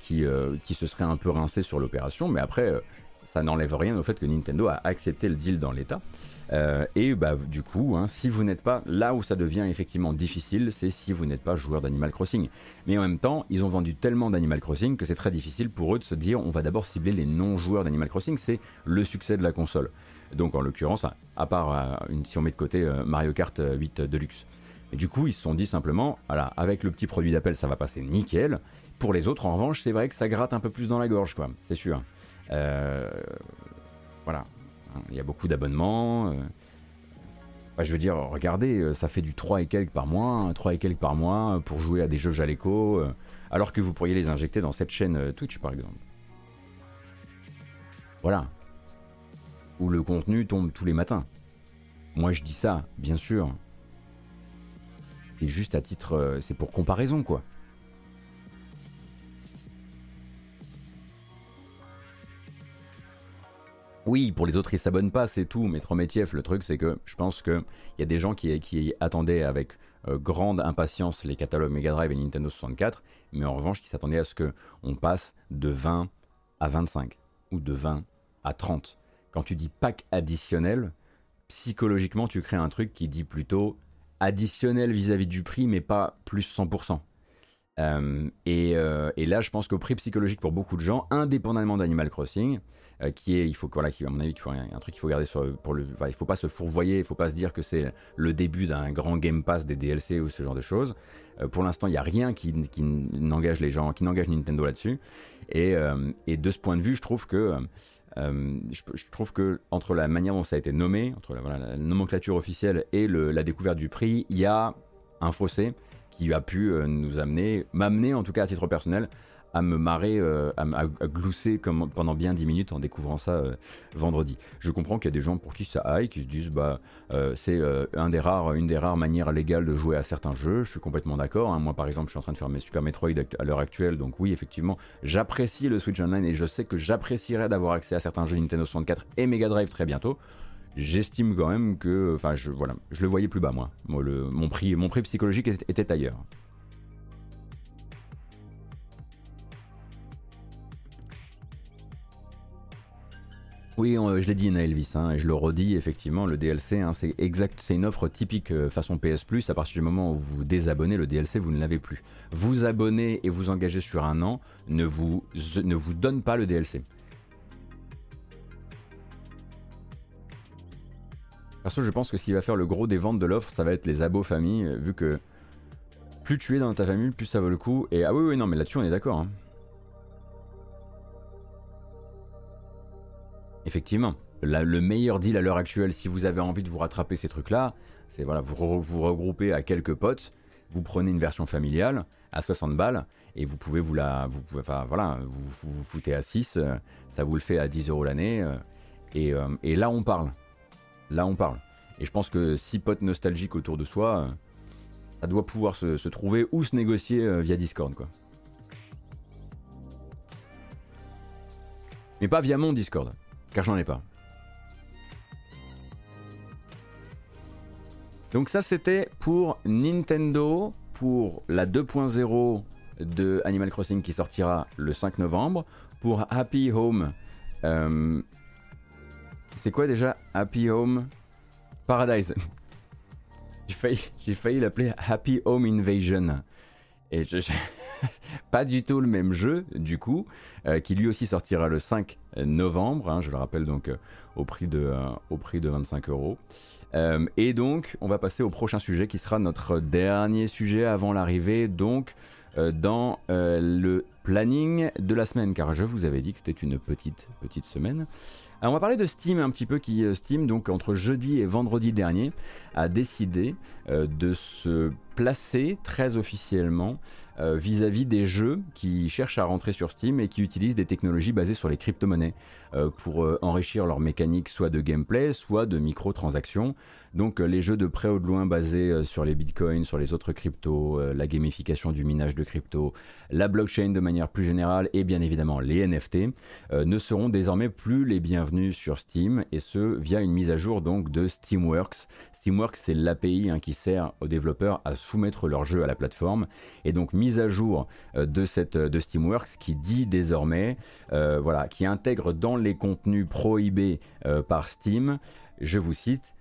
qui, qui se seraient un peu rincés sur l'opération, mais après, ça n'enlève rien au fait que Nintendo a accepté le deal dans l'état. Euh, et bah, du coup, hein, si vous n'êtes pas là où ça devient effectivement difficile, c'est si vous n'êtes pas joueur d'Animal Crossing. Mais en même temps, ils ont vendu tellement d'Animal Crossing que c'est très difficile pour eux de se dire on va d'abord cibler les non-joueurs d'Animal Crossing. C'est le succès de la console. Donc en l'occurrence, à part euh, une, si on met de côté euh, Mario Kart 8 Deluxe. Et du coup, ils se sont dit simplement, voilà, avec le petit produit d'appel, ça va passer nickel. Pour les autres, en revanche, c'est vrai que ça gratte un peu plus dans la gorge, quoi. C'est sûr. Voilà, il y a beaucoup d'abonnements. Euh. je veux dire, regardez, euh, ça fait du 3 et quelques par mois, 3 et quelques par mois pour jouer à des jeux Jaleco, euh, alors que vous pourriez les injecter dans cette chaîne Twitch par exemple. Voilà. Où le contenu tombe tous les matins. Moi je dis ça, bien sûr. C'est juste à titre. C'est pour comparaison quoi. Oui, pour les autres, ils s'abonnent pas, c'est tout. Mais Trométief, le truc, c'est que je pense qu'il y a des gens qui, attendaient avec euh, grande impatience les catalogues Mega Drive et Nintendo 64, mais en revanche, qui s'attendaient à ce qu'on passe de 20 à 25 ou de 20 à 30. Quand tu dis pack additionnel, psychologiquement, tu crées un truc qui dit plutôt additionnel vis-à-vis du prix, mais pas plus 100%. Euh, et, euh, et, là, je pense qu'au prix psychologique pour beaucoup de gens, indépendamment d'Animal Crossing, euh, qui est, il faut voilà, qui, à mon avis, qu'il faut un, truc qu'il faut garder sur, pour le, il faut pas se fourvoyer, il faut pas se dire que c'est le début d'un grand Game Pass des DLC ou ce genre de choses. Pour l'instant, il n'y a rien qui, n'engage les gens, qui n'engage Nintendo là-dessus. Et, de ce point de vue, je trouve que je, trouve que entre la manière dont ça a été nommé, entre la, nomenclature officielle et la découverte du prix, il y a un fossé qui a pu nous amener, m'amener en tout cas à titre personnel, à me marrer, euh, à, glousser comme, pendant bien 10 minutes en découvrant ça euh, vendredi. Je comprends qu'il y a des gens pour qui ça aille, qui se disent bah euh, c'est une des rares manières légales de jouer à certains jeux. Je suis complètement d'accord. Hein. Moi par exemple, je suis en train de faire mes Super Metroid à l'heure actuelle, donc oui effectivement, j'apprécie le Switch Online et je sais que j'apprécierais d'avoir accès à certains jeux Nintendo 64 et Mega Drive très bientôt. J'estime quand même que, enfin, je, voilà, je le voyais plus bas moi. mon prix, mon prix psychologique était ailleurs. Oui, je l'ai dit, Elvis, hein, et je le redis, effectivement, le DLC, hein, c'est exact, c'est une offre typique euh, façon PS Plus. À partir du moment où vous désabonnez, le DLC, vous ne l'avez plus. Vous abonnez et vous engagez sur un an ne vous, ne vous donne pas le DLC. Perso, je pense que ce qui va faire le gros des ventes de l'offre, ça va être les abos famille, euh, vu que plus tu es dans ta famille, plus ça vaut le coup. Et ah oui, oui, non, mais là-dessus, on est d'accord. Hein. Effectivement, le meilleur deal à l'heure actuelle, si vous avez envie de vous rattraper ces trucs-là, c'est voilà, vous vous regroupez à quelques potes, vous prenez une version familiale à 60 balles et vous pouvez vous la, vous pouvez, enfin voilà, vous, vous, foutez à 6, euh, ça vous le fait à 10 euros l'année euh, euh, et, là on parle, là on parle. Et je pense que 6 potes nostalgiques autour de soi, ça doit pouvoir se, trouver ou se négocier via Discord. Mais pas via mon Discord car j'en ai pas. Donc ça c'était pour Nintendo, pour la 2.0 de Animal Crossing qui sortira le 5 novembre, pour Happy Home. Euh, c'est quoi déjà Happy Home Paradise J'ai failli, l'appeler Happy Home Invasion. Et je, pas du tout le même jeu, du coup, euh, qui lui aussi sortira le 5 novembre, hein, je le rappelle donc euh, au, prix de, euh, au prix de 25 euros. et donc, on va passer au prochain sujet qui sera notre dernier sujet avant l'arrivée, donc dans le planning de la semaine, car je vous avais dit que c'était une petite, petite semaine. Alors on va parler de Steam un petit peu, qui Steam, donc entre jeudi et vendredi dernier, a décidé de se placer très officiellement euh, vis-à-vis des jeux qui cherchent à rentrer sur Steam et qui utilisent des technologies basées sur les crypto-monnaies euh, pour euh, enrichir leur mécanique soit de gameplay, soit de microtransactions. Donc les jeux de près ou de loin basés sur les bitcoins, sur les autres cryptos, la gamification du minage de crypto, la blockchain de manière plus générale et bien évidemment les NFT ne seront désormais plus les bienvenus sur Steam et ce via une mise à jour donc de Steamworks Steamworks, c'est l'API hein, qui sert aux développeurs à soumettre leur jeu à la plateforme. Et donc, mise à jour euh, de, cette, de Steamworks qui dit désormais, voilà, qui intègre dans les contenus prohibés par Steam, je vous cite,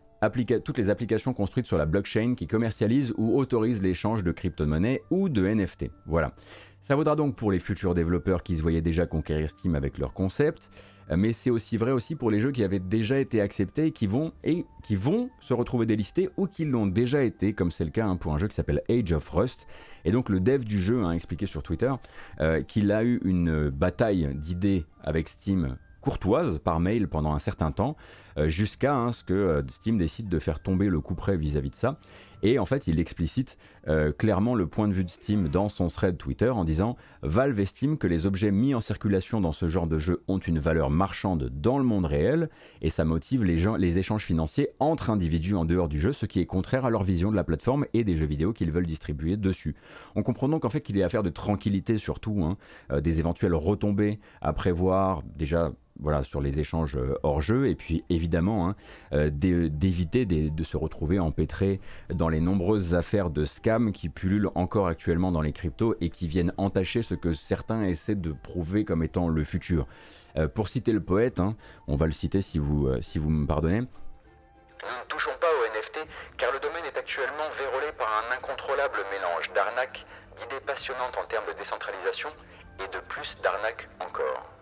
toutes les applications construites sur la blockchain qui commercialisent ou autorisent l'échange de crypto-monnaies ou de NFT. Voilà. Ça vaudra donc pour les futurs développeurs qui se voyaient déjà conquérir Steam avec leur concept, euh, mais c'est aussi vrai aussi pour les jeux qui avaient déjà été acceptés et qui vont, et qui vont se retrouver délistés ou qui l'ont déjà été, comme c'est le cas hein, pour un jeu qui s'appelle Age of Rust. Et donc le dev du jeu a expliqué sur Twitter euh, qu'il a eu une bataille d'idées avec Steam courtoise par mail pendant un certain temps, euh, jusqu'à hein, ce que euh, Steam décide de faire tomber le coup près vis-à-vis de ça. Et en fait, il explicite euh, clairement le point de vue de Steam dans son thread Twitter en disant Valve estime que les objets mis en circulation dans ce genre de jeu ont une valeur marchande dans le monde réel et ça motive les, échanges financiers entre individus en dehors du jeu, ce qui est contraire à leur vision de la plateforme et des jeux vidéo qu'ils veulent distribuer dessus. On comprend donc en fait qu'il est affaire de tranquillité surtout, hein, des éventuelles retombées à prévoir déjà voilà, sur les échanges euh, hors jeu, et puis évidemment hein, euh, d'éviter de se retrouver empêtré dans les nombreuses affaires de scam qui pullulent encore actuellement dans les cryptos et qui viennent entacher ce que certains essaient de prouver comme étant le futur. Euh, pour citer le poète, hein, on va le citer si vous, si vous me pardonnez. Nous ne touchons pas au NFT car le domaine est actuellement vérolé par un incontrôlable mélange d'arnaques, d'idées passionnantes en termes de décentralisation et de plus d'arnaques encore.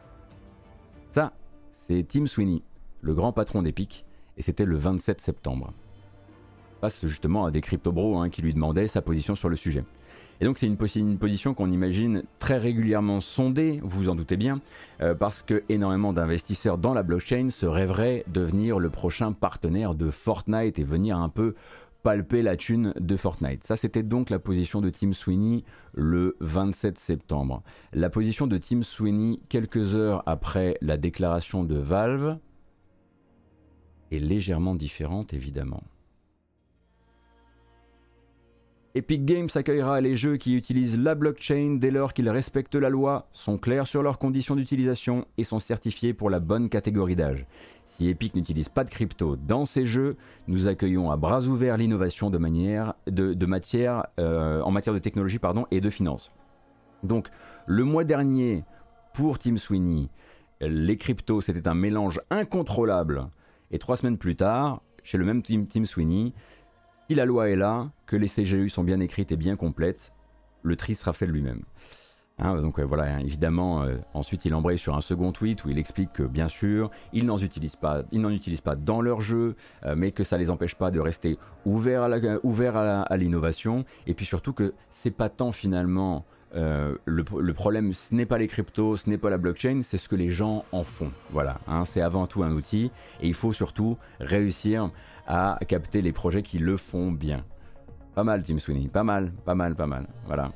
Ça, c'est Tim Sweeney, le grand patron d'Epic, et c'était le 27 septembre. Passe justement à des crypto-bros hein, qui lui demandaient sa position sur le sujet. Et donc c'est une, position qu'on imagine très régulièrement sondée, vous en doutez bien, euh, parce que énormément d'investisseurs dans la blockchain se rêveraient devenir le prochain partenaire de Fortnite et venir un peu palper la thune de Fortnite. Ça, c'était donc la position de Tim Sweeney le 27 septembre. La position de Tim Sweeney quelques heures après la déclaration de Valve est légèrement différente, évidemment. Epic Games accueillera les jeux qui utilisent la blockchain dès lors qu'ils respectent la loi, sont clairs sur leurs conditions d'utilisation et sont certifiés pour la bonne catégorie d'âge. Si Epic n'utilise pas de crypto dans ses jeux, nous accueillons à bras ouverts l'innovation euh, en matière de technologie et de finances. Donc, le mois dernier, pour Tim Sweeney, les cryptos, c'était un mélange incontrôlable. Et trois semaines plus tard, chez le même Tim, Tim Sweeney, si la loi est là, que les CGU sont bien écrites et bien complètes, le tri sera fait lui-même. Hein, donc euh, voilà, évidemment, euh, ensuite il embraye sur un second tweet où il explique que bien sûr, ils n'en utilisent pas, ils n'en utilisent pas dans leur jeu, euh, mais que ça les empêche pas de rester ouverts à l'innovation, et puis surtout que c'est pas tant finalement le, problème, ce n'est pas les cryptos, ce n'est pas la blockchain, c'est ce que les gens en font. Voilà, hein, c'est avant tout un outil, et il faut surtout réussir à capter les projets qui le font bien. Pas mal, Tim Sweeney, pas mal, pas mal, pas mal. Voilà.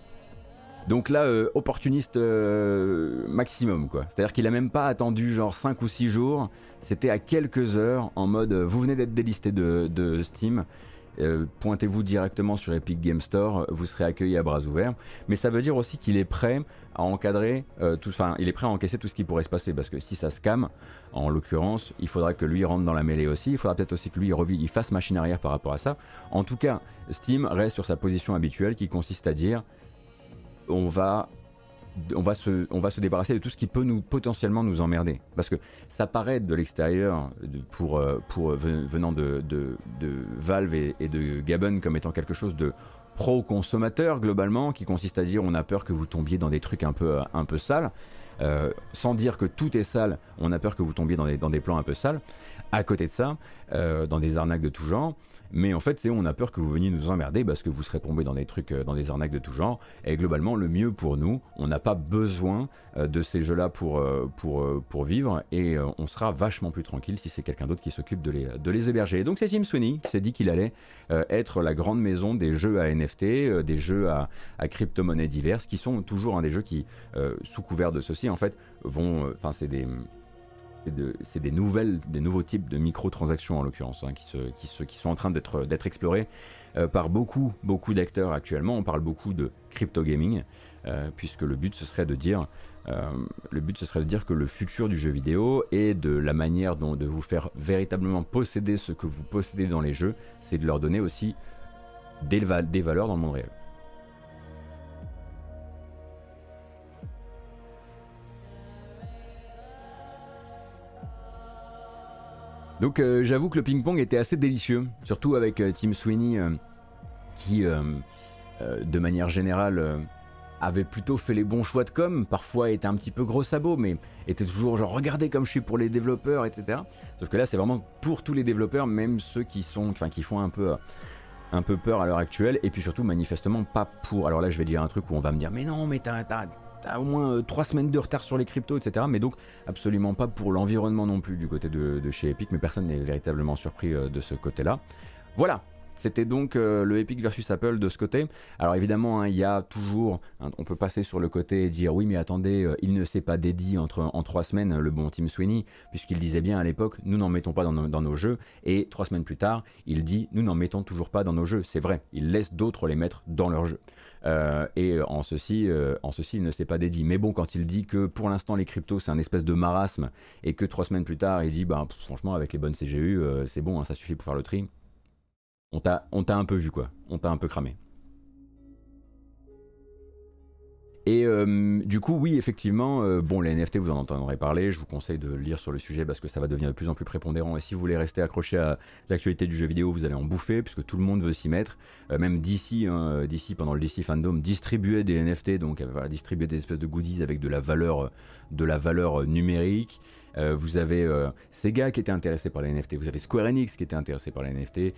Donc là, euh, opportuniste euh, maximum, quoi. C'est-à-dire qu'il a même pas attendu genre 5 ou 6 jours. C'était à quelques heures en mode euh, vous venez d'être délisté de, Steam. Pointez-vous directement sur Epic Game Store, vous serez accueilli à bras ouverts. Mais ça veut dire aussi qu'il est prêt à encadrer tout, enfin, il est prêt à encaisser tout ce qui pourrait se passer parce que si ça scam, en l'occurrence, il faudra que lui rentre dans la mêlée aussi. Il faudra peut-être aussi que lui fasse machine arrière par rapport à ça. En tout cas, Steam reste sur sa position habituelle qui consiste à dire on va on va, se, on va se débarrasser de tout ce qui peut nous potentiellement nous emmerder. Parce que ça paraît de l'extérieur, pour, euh, pour, venant de, de, Valve et, de Gabon comme étant quelque chose de pro-consommateur globalement, qui consiste à dire on a peur que vous tombiez dans des trucs un peu, un peu sales. Euh, sans dire que tout est sale, on a peur que vous tombiez dans des, dans des plans un peu sales. À côté de ça, euh, dans des arnaques de tout genre, mais en fait, c'est on a peur que vous veniez nous emmerder parce que vous serez tombé dans des trucs, euh, dans des arnaques de tout genre. Et globalement, le mieux pour nous, on n'a pas besoin euh, de ces jeux-là pour, vivre et on sera vachement plus tranquille si c'est quelqu'un d'autre qui s'occupe de les, de les héberger. Et donc, c'est Tim Sweeney qui s'est dit qu'il allait être la grande maison des jeux à NFT, des jeux à, à crypto-monnaies diverses, qui sont toujours un des jeux qui, sous couvert de ceci, en fait, vont. Enfin, c'est des c'est des nouvelles, des nouveaux types de microtransactions en l'occurrence, hein, qui, sont en train d'être explorés euh, par beaucoup, beaucoup d'acteurs actuellement. On parle beaucoup de crypto gaming, euh, puisque le but ce serait de dire le but ce serait de dire que le futur du jeu vidéo et de la manière dont de vous faire véritablement posséder ce que vous possédez dans les jeux, c'est de leur donner aussi des valeurs dans le monde réel. Donc euh, j'avoue que le ping-pong était assez délicieux, surtout avec euh, Tim Sweeney euh, qui, de manière générale, avait plutôt fait les bons choix de com, parfois était un petit peu gros sabot, mais était toujours genre regardez comme je suis pour les développeurs, etc. Sauf que là c'est vraiment pour tous les développeurs, même ceux qui sont, enfin qui font un peu un peu peur à l'heure actuelle, et puis surtout manifestement pas pour. Alors là, je vais dire un truc où on va me dire, mais non, mais t'as, t'as au moins euh, trois semaines de retard sur les cryptos, etc. Mais donc absolument pas pour l'environnement non plus du côté de, chez Epic, mais personne n'est véritablement surpris euh, de ce côté-là. Voilà, c'était donc euh, le Epic versus Apple de ce côté. Alors évidemment, hein, il y a toujours, on peut passer sur le côté et dire oui, mais attendez, il ne s'est pas dédié entre, en trois semaines, le bon Tim Sweeney, puisqu'il disait bien à l'époque, nous n'en mettons pas dans nos, dans nos, jeux. Et trois semaines plus tard, il dit, nous n'en mettons toujours pas dans nos jeux. C'est vrai, il laisse d'autres les mettre dans leurs jeux. Euh, et en ceci, euh, en ceci, il ne s'est pas dédié. Mais bon, quand il dit que pour l'instant les cryptos c'est un espèce de marasme et que trois semaines plus tard il dit bah franchement avec les bonnes CGU euh, c'est bon, hein, ça suffit pour faire le tri. On t'a un peu vu quoi, on t'a un peu cramé. Et euh, du coup, oui, effectivement, euh, bon, les NFT, vous en entendrez parler. Je vous conseille de lire sur le sujet parce que ça va devenir de plus en plus prépondérant. Et si vous voulez rester accroché à l'actualité du jeu vidéo, vous allez en bouffer puisque tout le monde veut s'y mettre. Euh, même d'ici, hein, d'ici pendant le DC Fandom, distribuer des NFT, donc distribuer des espèces de goodies avec de la valeur, de la valeur numérique. vous avez Sega qui était intéressé par les NFT, vous avez Square Enix qui était intéressé par les NFT,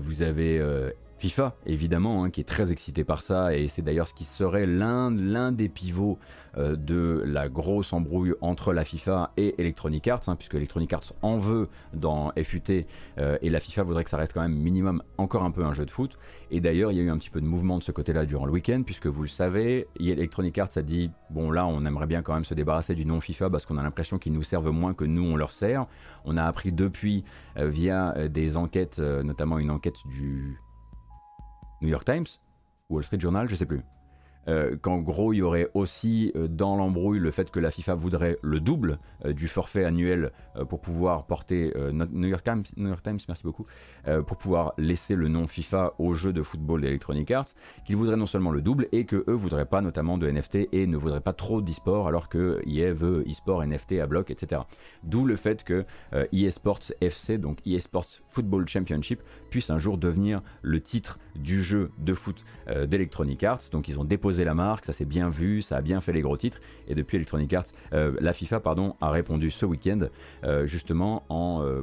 vous avez FIFA, évidemment, hein, qui est très excité par ça, et c'est d'ailleurs ce qui serait l'un des pivots euh, de la grosse embrouille entre la FIFA et Electronic Arts, hein, puisque Electronic Arts en veut dans FUT, euh, et la FIFA voudrait que ça reste quand même minimum encore un peu un jeu de foot. Et d'ailleurs, il y a eu un petit peu de mouvement de ce côté-là durant le week-end, puisque vous le savez, Electronic Arts a dit, bon là, on aimerait bien quand même se débarrasser du nom FIFA, parce qu'on a l'impression qu'ils nous servent moins que nous, on leur sert. On a appris depuis, euh, via des enquêtes, notamment une enquête du New York Times, Wall Street Journal, je sais plus. Euh, qu'en gros il y aurait aussi euh, dans l'embrouille le fait que la FIFA voudrait le double euh, du forfait annuel pour pouvoir porter New York, Times, merci beaucoup, pour pouvoir laisser le nom FIFA au jeu de football d'Electronic Arts, qu'ils voudraient non seulement le double et que eux voudraient pas notamment de NFT et ne voudraient pas trop d'e-sport alors que EA veut e-sport, NFT à bloc, etc. D'où le fait que EA Sports FC, donc EA Football Championship, puisse un jour devenir le titre du jeu de foot d'Electronic Arts. Donc ils ont déposé la marque, ça s'est bien vu, ça a bien fait les gros titres. Et depuis Electronic Arts, euh, la FIFA pardon, a répondu ce week-end euh, justement euh,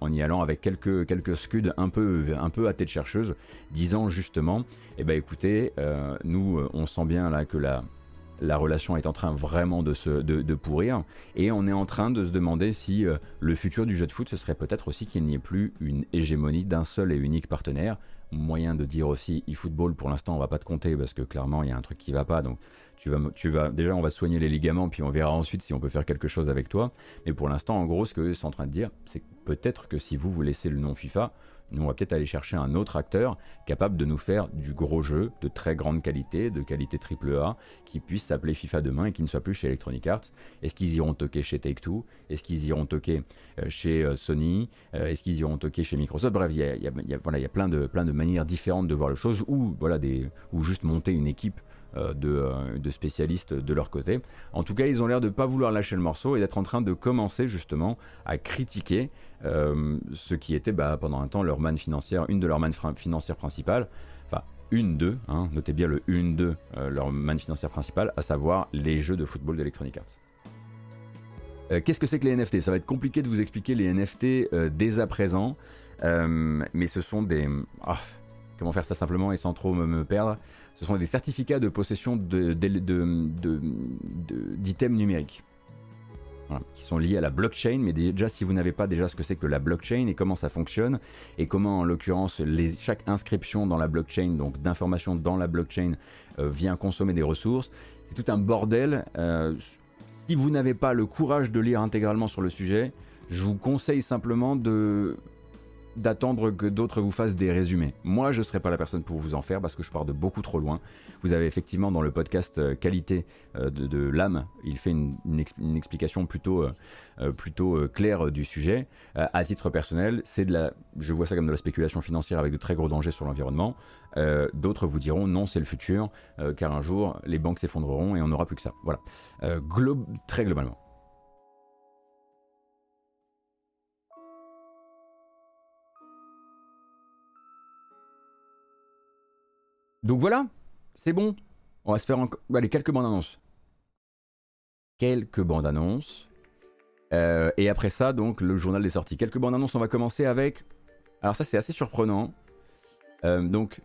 en, y allant avec quelques, quelques scuds un peu, un peu à tête chercheuse, disant justement, eh ben écoutez, nous on sent bien là que la, la relation est en train vraiment de se de, pourrir. Et on est en train de se demander si le futur du jeu de foot ce serait peut-être aussi qu'il n'y ait plus une hégémonie d'un seul et unique partenaire. Moyen de dire aussi eFootball pour l'instant on va pas te compter parce que clairement il y a un truc qui va pas. Donc tu vas, tu vas déjà on va soigner les ligaments puis on verra ensuite si on peut faire quelque chose avec toi. Mais pour l'instant en gros ce que sont en train de dire c'est peut-être que si vous vous laissez le nom FIFA nous, on va peut-être aller chercher un autre acteur capable de nous faire du gros jeu de très grande qualité, de qualité AAA, qui puisse s'appeler FIFA demain et qui ne soit plus chez Electronic Arts. Est-ce qu'ils iront toquer chez Take-Two? Est-ce qu'ils iront toquer euh, chez euh, Sony? Euh, Est-ce qu'ils iront toquer chez Microsoft? Bref, il y a, plein, de, manières différentes de voir les choses, ou, voilà, ou juste monter une équipe de, de, spécialistes de leur côté. En tout cas, ils ont l'air de ne pas vouloir lâcher le morceau et d'être en train de commencer justement à critiquer euh, ce qui était bah, pendant un temps leur manne financière, une de leurs mannes financières principales, enfin une d'eux, hein, notez bien le une de euh, leur manne financière principale, à savoir les jeux de football d'Electronic Arts. Euh, qu'est-ce que c'est que les NFT Ça va être compliqué de vous expliquer les NFT dès à présent, mais ce sont des... Ah, comment faire ça simplement et sans trop me, perdre? Ce sont des certificats de possession d'items numériques qui sont liés à la blockchain, mais déjà si vous n'avez pas déjà ce que c'est que la blockchain et comment ça fonctionne, et comment en l'occurrence chaque inscription dans la blockchain, donc d'informations dans la blockchain, euh, vient consommer des ressources, c'est tout un bordel. Euh, si vous n'avez pas le courage de lire intégralement sur le sujet, je vous conseille simplement de d'attendre que d'autres vous fassent des résumés. Moi, je ne serai pas la personne pour vous en faire parce que je pars de beaucoup trop loin. Vous avez effectivement dans le podcast euh, qualité euh, de, l'âme, il fait une, explication plutôt, euh, plutôt claire du sujet. à titre personnel, c'est de la, je vois ça comme de la spéculation financière avec de très gros dangers sur l'environnement. D'autres vous diront non, c'est le futur, car un jour les banques s'effondreront et on n'aura plus que ça. Voilà, très globalement. Donc voilà, c'est bon. On va se faire encore. Allez, quelques bandes annonces. Quelques bandes annonces. Euh, et après ça, donc, le journal des sorties. Quelques bandes annonces, on va commencer avec. Alors, ça, c'est assez surprenant. Euh, donc,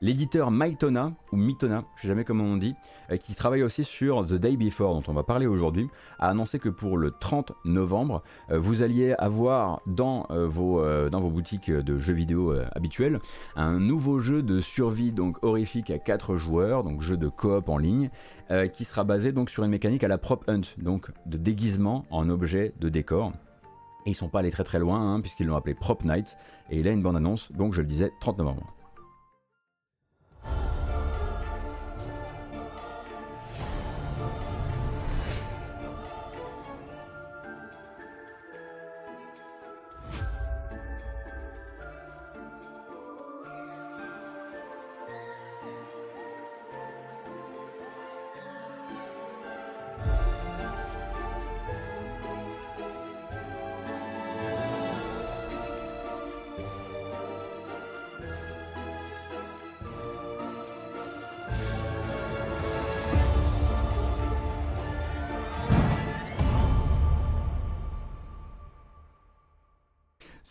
L'éditeur Mytona, ou Mytona, je sais jamais comment on dit, euh, qui travaille aussi sur The Day Before, dont on va parler aujourd'hui, a annoncé que pour le 30 novembre, euh, vous alliez avoir dans, euh, vos, dans vos boutiques de jeux vidéo habituels un nouveau jeu de survie donc horrifique à 4 joueurs, donc jeu de coop en ligne, qui sera basé donc sur une mécanique à la Prop Hunt, donc de déguisement en objet de décor. Et ils sont pas allés très très loin, hein, puisqu'ils l'ont appelé Prop Night, et il a une bande annonce, donc je le disais, 30 novembre.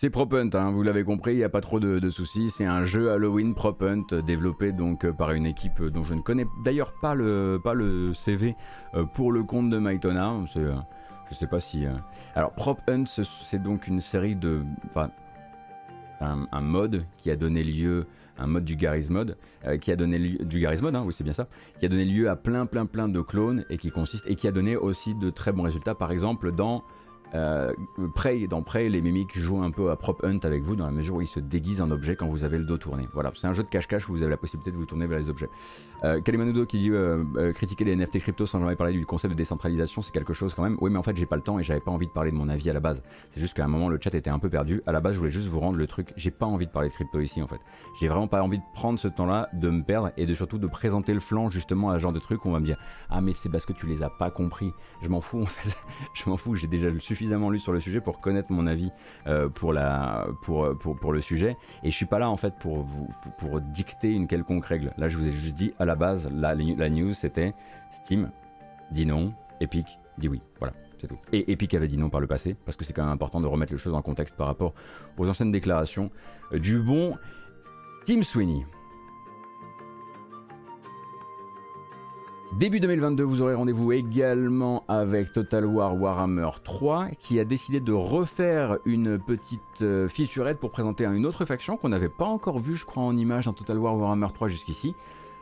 C'est Prop Hunt, hein, vous l'avez compris, il n'y a pas trop de, soucis. C'est un jeu Halloween Prop Hunt développé donc euh, par une équipe euh, dont je ne connais d'ailleurs pas le, pas CV euh, pour le compte de Mytona. Je sais pas si. Alors Prop Hunt, c'est donc une série de, enfin, un, mode qui a donné lieu un mode du Garry's Mode qui a donné lieu, du Garry's Mode, hein, oui c'est bien ça, qui a donné lieu à plein plein plein de clones et qui consiste et qui a donné aussi de très bons résultats. Par exemple dans euh, Prey, dans Prey, les mimiques jouent un peu à prop hunt avec vous dans la mesure où ils se déguisent en objet quand vous avez le dos tourné. Voilà, c'est un jeu de cache-cache où vous avez la possibilité de vous tourner vers les objets. Euh, Kalimanudo qui dit euh, euh, critiquer les NFT crypto sans jamais parler du concept de décentralisation, c'est quelque chose quand même. Oui, mais en fait, j'ai pas le temps et j'avais pas envie de parler de mon avis à la base. C'est juste qu'à un moment, le chat était un peu perdu. À la base, je voulais juste vous rendre le truc. J'ai pas envie de parler de crypto ici en fait. J'ai vraiment pas envie de prendre ce temps-là, de me perdre et de surtout de présenter le flanc justement à ce genre de truc où on va me dire Ah, mais c'est parce que tu les as pas compris. Je m'en fous en fait. je m'en fous. J'ai déjà suffisamment lu sur le sujet pour connaître mon avis euh, pour, la, pour, pour, pour, le sujet. Et je suis pas là en fait pour, vous, pour, dicter une quelconque règle. Là, je vous ai juste dit à la base, la, la news c'était Steam dit non, Epic dit oui. Voilà. c'est Tout. Et Epic avait dit non par le passé, parce que c'est quand même important de remettre les choses en contexte par rapport aux anciennes déclarations du bon Tim Sweeney. Début 2022, vous aurez rendez-vous également avec Total War Warhammer 3 qui a décidé de refaire une petite euh, fissurette pour présenter une autre faction qu'on n'avait pas encore vue, je crois, en image dans Total War Warhammer 3 jusqu'ici.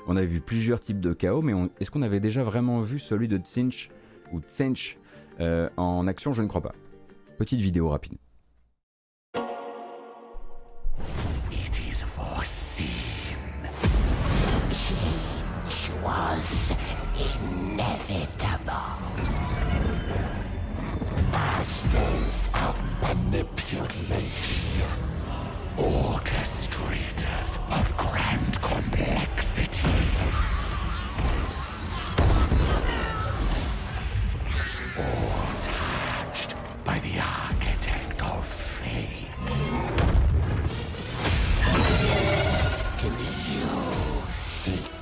On avait vu plusieurs types de chaos, mais est-ce qu'on avait déjà vraiment vu celui de Tsinch ou Tsench euh, en action? Je ne crois pas. Petite vidéo rapide. Manipulation, orchestrators of grand complexity. All touched by the architect of fate. You seek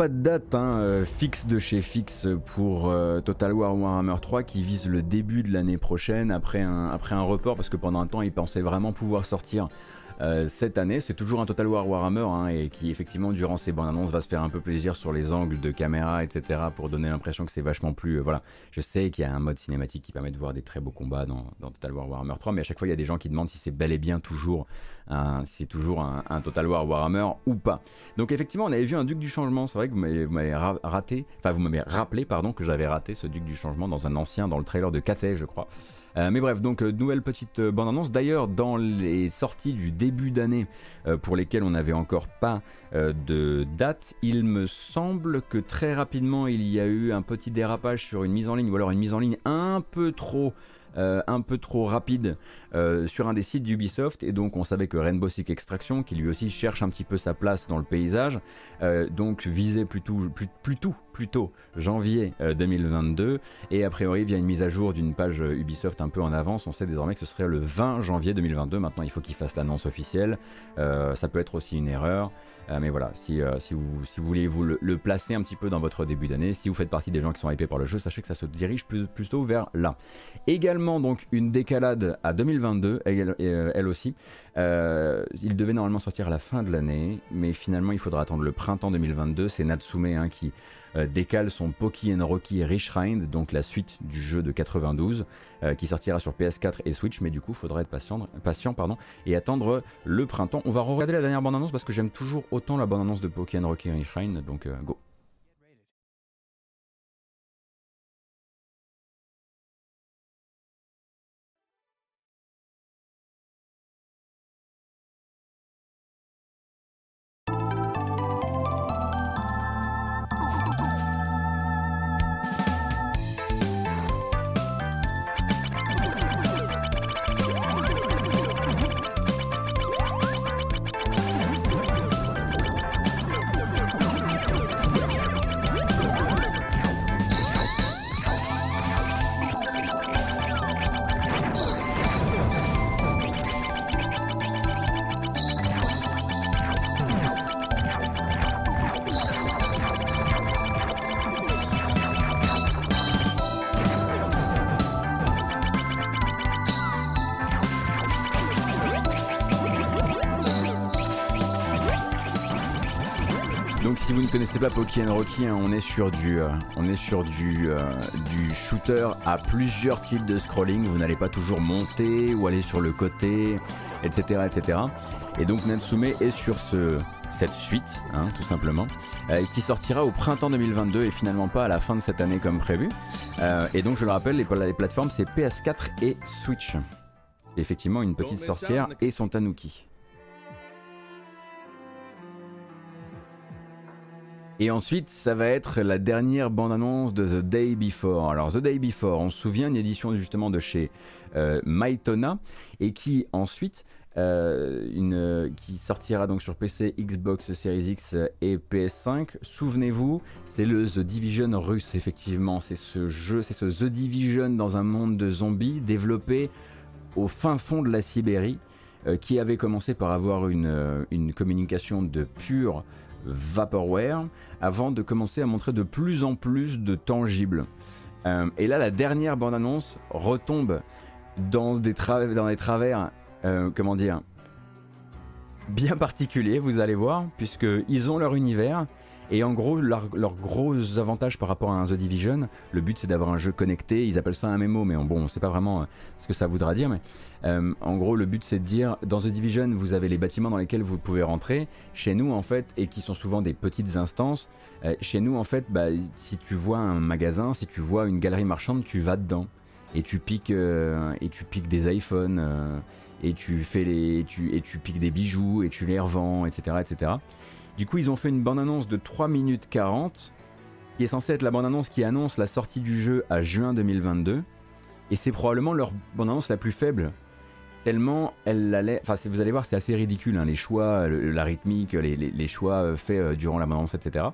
pas de date hein, euh, fixe de chez fixe pour euh, Total War Warhammer 3 qui vise le début de l'année prochaine après un, après un report parce que pendant un temps ils pensaient vraiment pouvoir sortir euh, cette année. C'est toujours un Total War Warhammer hein, et qui effectivement durant ces bandes annonces va se faire un peu plaisir sur les angles de caméra, etc. pour donner l'impression que c'est vachement plus... euh, voilà, je sais qu'il y a un mode cinématique qui permet de voir des très beaux combats dans, Total War Warhammer 3, mais à chaque fois il y a des gens qui demandent si c'est bel et bien toujours un, si c'est toujours un, Total War Warhammer ou pas. Donc effectivement on avait vu un Duc du Changement, c'est vrai que vous m'avez raté, enfin vous m'avez rappelé pardon que j'avais raté ce Duc du Changement dans un ancien, dans le trailer de Cathay je crois. Euh, mais bref, donc euh, nouvelle petite euh, bande-annonce. D'ailleurs, dans les sorties du début d'année pour lesquelles on n'avait encore pas de date, il me semble que très rapidement il y a eu un petit dérapage sur une mise en ligne, ou alors une mise en ligne un peu trop, rapide sur un des sites d'Ubisoft. Et donc on savait que Rainbow Six Extraction, qui lui aussi cherche un petit peu sa place dans le paysage, donc visait plutôt, plus- plutôt, plutôt janvier euh, 2022. Et a priori, via une mise à jour d'une page euh, Ubisoft un peu en avance, on sait désormais que ce serait le 20 janvier 2022. Maintenant, il faut qu'il fasse l'annonce officielle. Euh, ça peut être aussi une erreur. Euh, mais voilà, si, euh, vous, si vous voulez vous le, placer un petit peu dans votre début d'année, si vous faites partie des gens qui sont hypés par le jeu, sachez que ça se dirige plus, plutôt vers là. Également, donc, une décalade à 2022, elle, euh, aussi. Euh, il devait normalement sortir à la fin de l'année, mais finalement, il faudra attendre le printemps 2022. C'est Natsume hein, qui euh, décale son Poki and Rocky Reshrined, donc la suite du jeu de 92, euh, qui sortira sur PS4 et Switch, mais du coup, faudra être patient, patient et attendre le printemps. On va regarder la dernière bande-annonce parce que j'aime toujours autant la bande-annonce de Poki and Rocky Reshrined, donc euh, go. Ne connaissez pas Poki and Rocky, hein, on est sur du, euh, on est sur du, euh, du shooter à plusieurs types de scrolling. Vous n'allez pas toujours monter ou aller sur le côté, etc., etc. Et donc Natsume est sur ce, cette suite, hein, tout simplement, euh, qui sortira au printemps 2022 et finalement pas à la fin de cette année comme prévu. Et donc je le rappelle, les, les plateformes c'est PS4 et Switch. C'est effectivement une petite sorcière et son tanuki. Et ensuite, ça va être la dernière bande-annonce de The Day Before. Alors, The Day Before, on se souvient, une édition justement de chez euh, Maitona, et qui ensuite, euh, une, qui sortira donc sur PC, Xbox Series X et PS5. Souvenez-vous, c'est le The Division russe, effectivement. C'est ce jeu, c'est ce The Division dans un monde de zombies développé au fin fond de la Sibérie, euh, qui avait commencé par avoir une, euh, une communication de pure vaporware avant de commencer à montrer de plus en plus de tangibles. Euh, et là, la dernière bande-annonce retombe dans des, dans travers, euh, comment dire, bien particuliers, vous allez voir, puisqu'ils ont leur univers. Et en gros, leur, gros avantage par rapport à un The Division, le but c'est d'avoir un jeu connecté, ils appellent ça un MMO, mais bon, on sait pas vraiment euh, ce que ça voudra dire, mais euh, en gros, le but c'est de dire, dans The Division, vous avez les bâtiments dans lesquels vous pouvez rentrer, chez nous en fait, et qui sont souvent des petites instances, euh, chez nous en fait, bah, si tu vois un magasin, si tu vois une galerie marchande, tu vas dedans, et tu piques, et tu piques des iPhones, et tu fais les, et tu piques des bijoux, et tu les revends, etc., etc. Du coup, ils ont fait une bande-annonce de 3 minutes 40, qui est censée être la bande-annonce qui annonce la sortie du jeu à juin 2022. Et c'est probablement leur bande-annonce la plus faible. Tellement elle allait. Enfin, vous allez voir, c'est assez ridicule, hein, les choix, la rythmique, les, choix euh, faits euh, durant la bande-annonce, etc.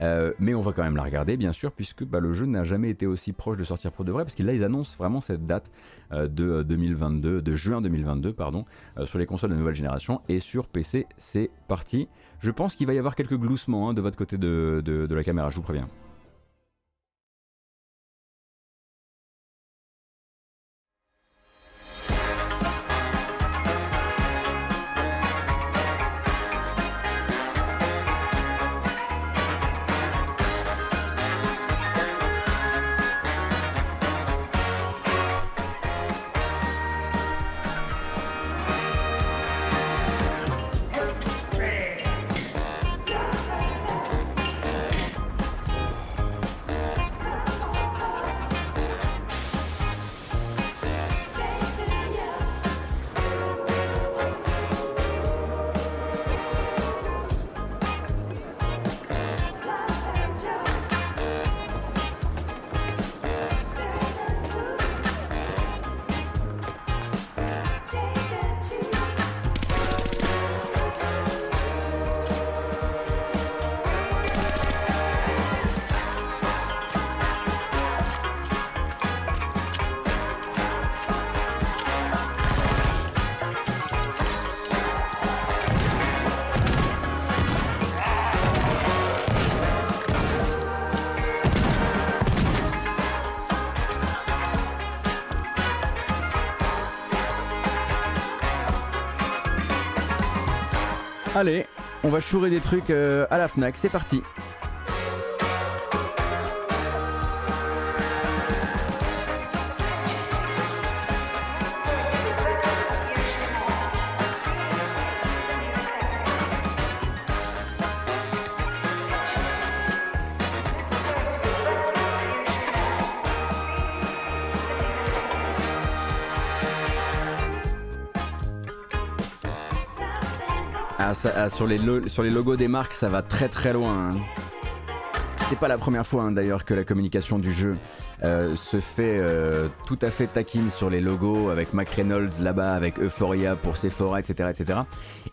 Euh, mais on va quand même la regarder, bien sûr, puisque bah, le jeu n'a jamais été aussi proche de sortir pour de vrai, parce que là, ils annoncent vraiment cette date de euh, 2022, de juin 2022, pardon, euh, sur les consoles de nouvelle génération et sur PC. C'est parti. Je pense qu'il va y avoir quelques gloussements hein, de votre côté de, la caméra, je vous préviens. On va chourer des trucs euh, à la Fnac, c'est parti. Ah, sur les logos des marques, ça va très très loin. hein. C'est pas la première fois hein, d'ailleurs que la communication du jeu euh, se fait euh, tout à fait taquine sur les logos avec Mac Reynolds là-bas, avec Euphoria pour Sephora, etc. etc.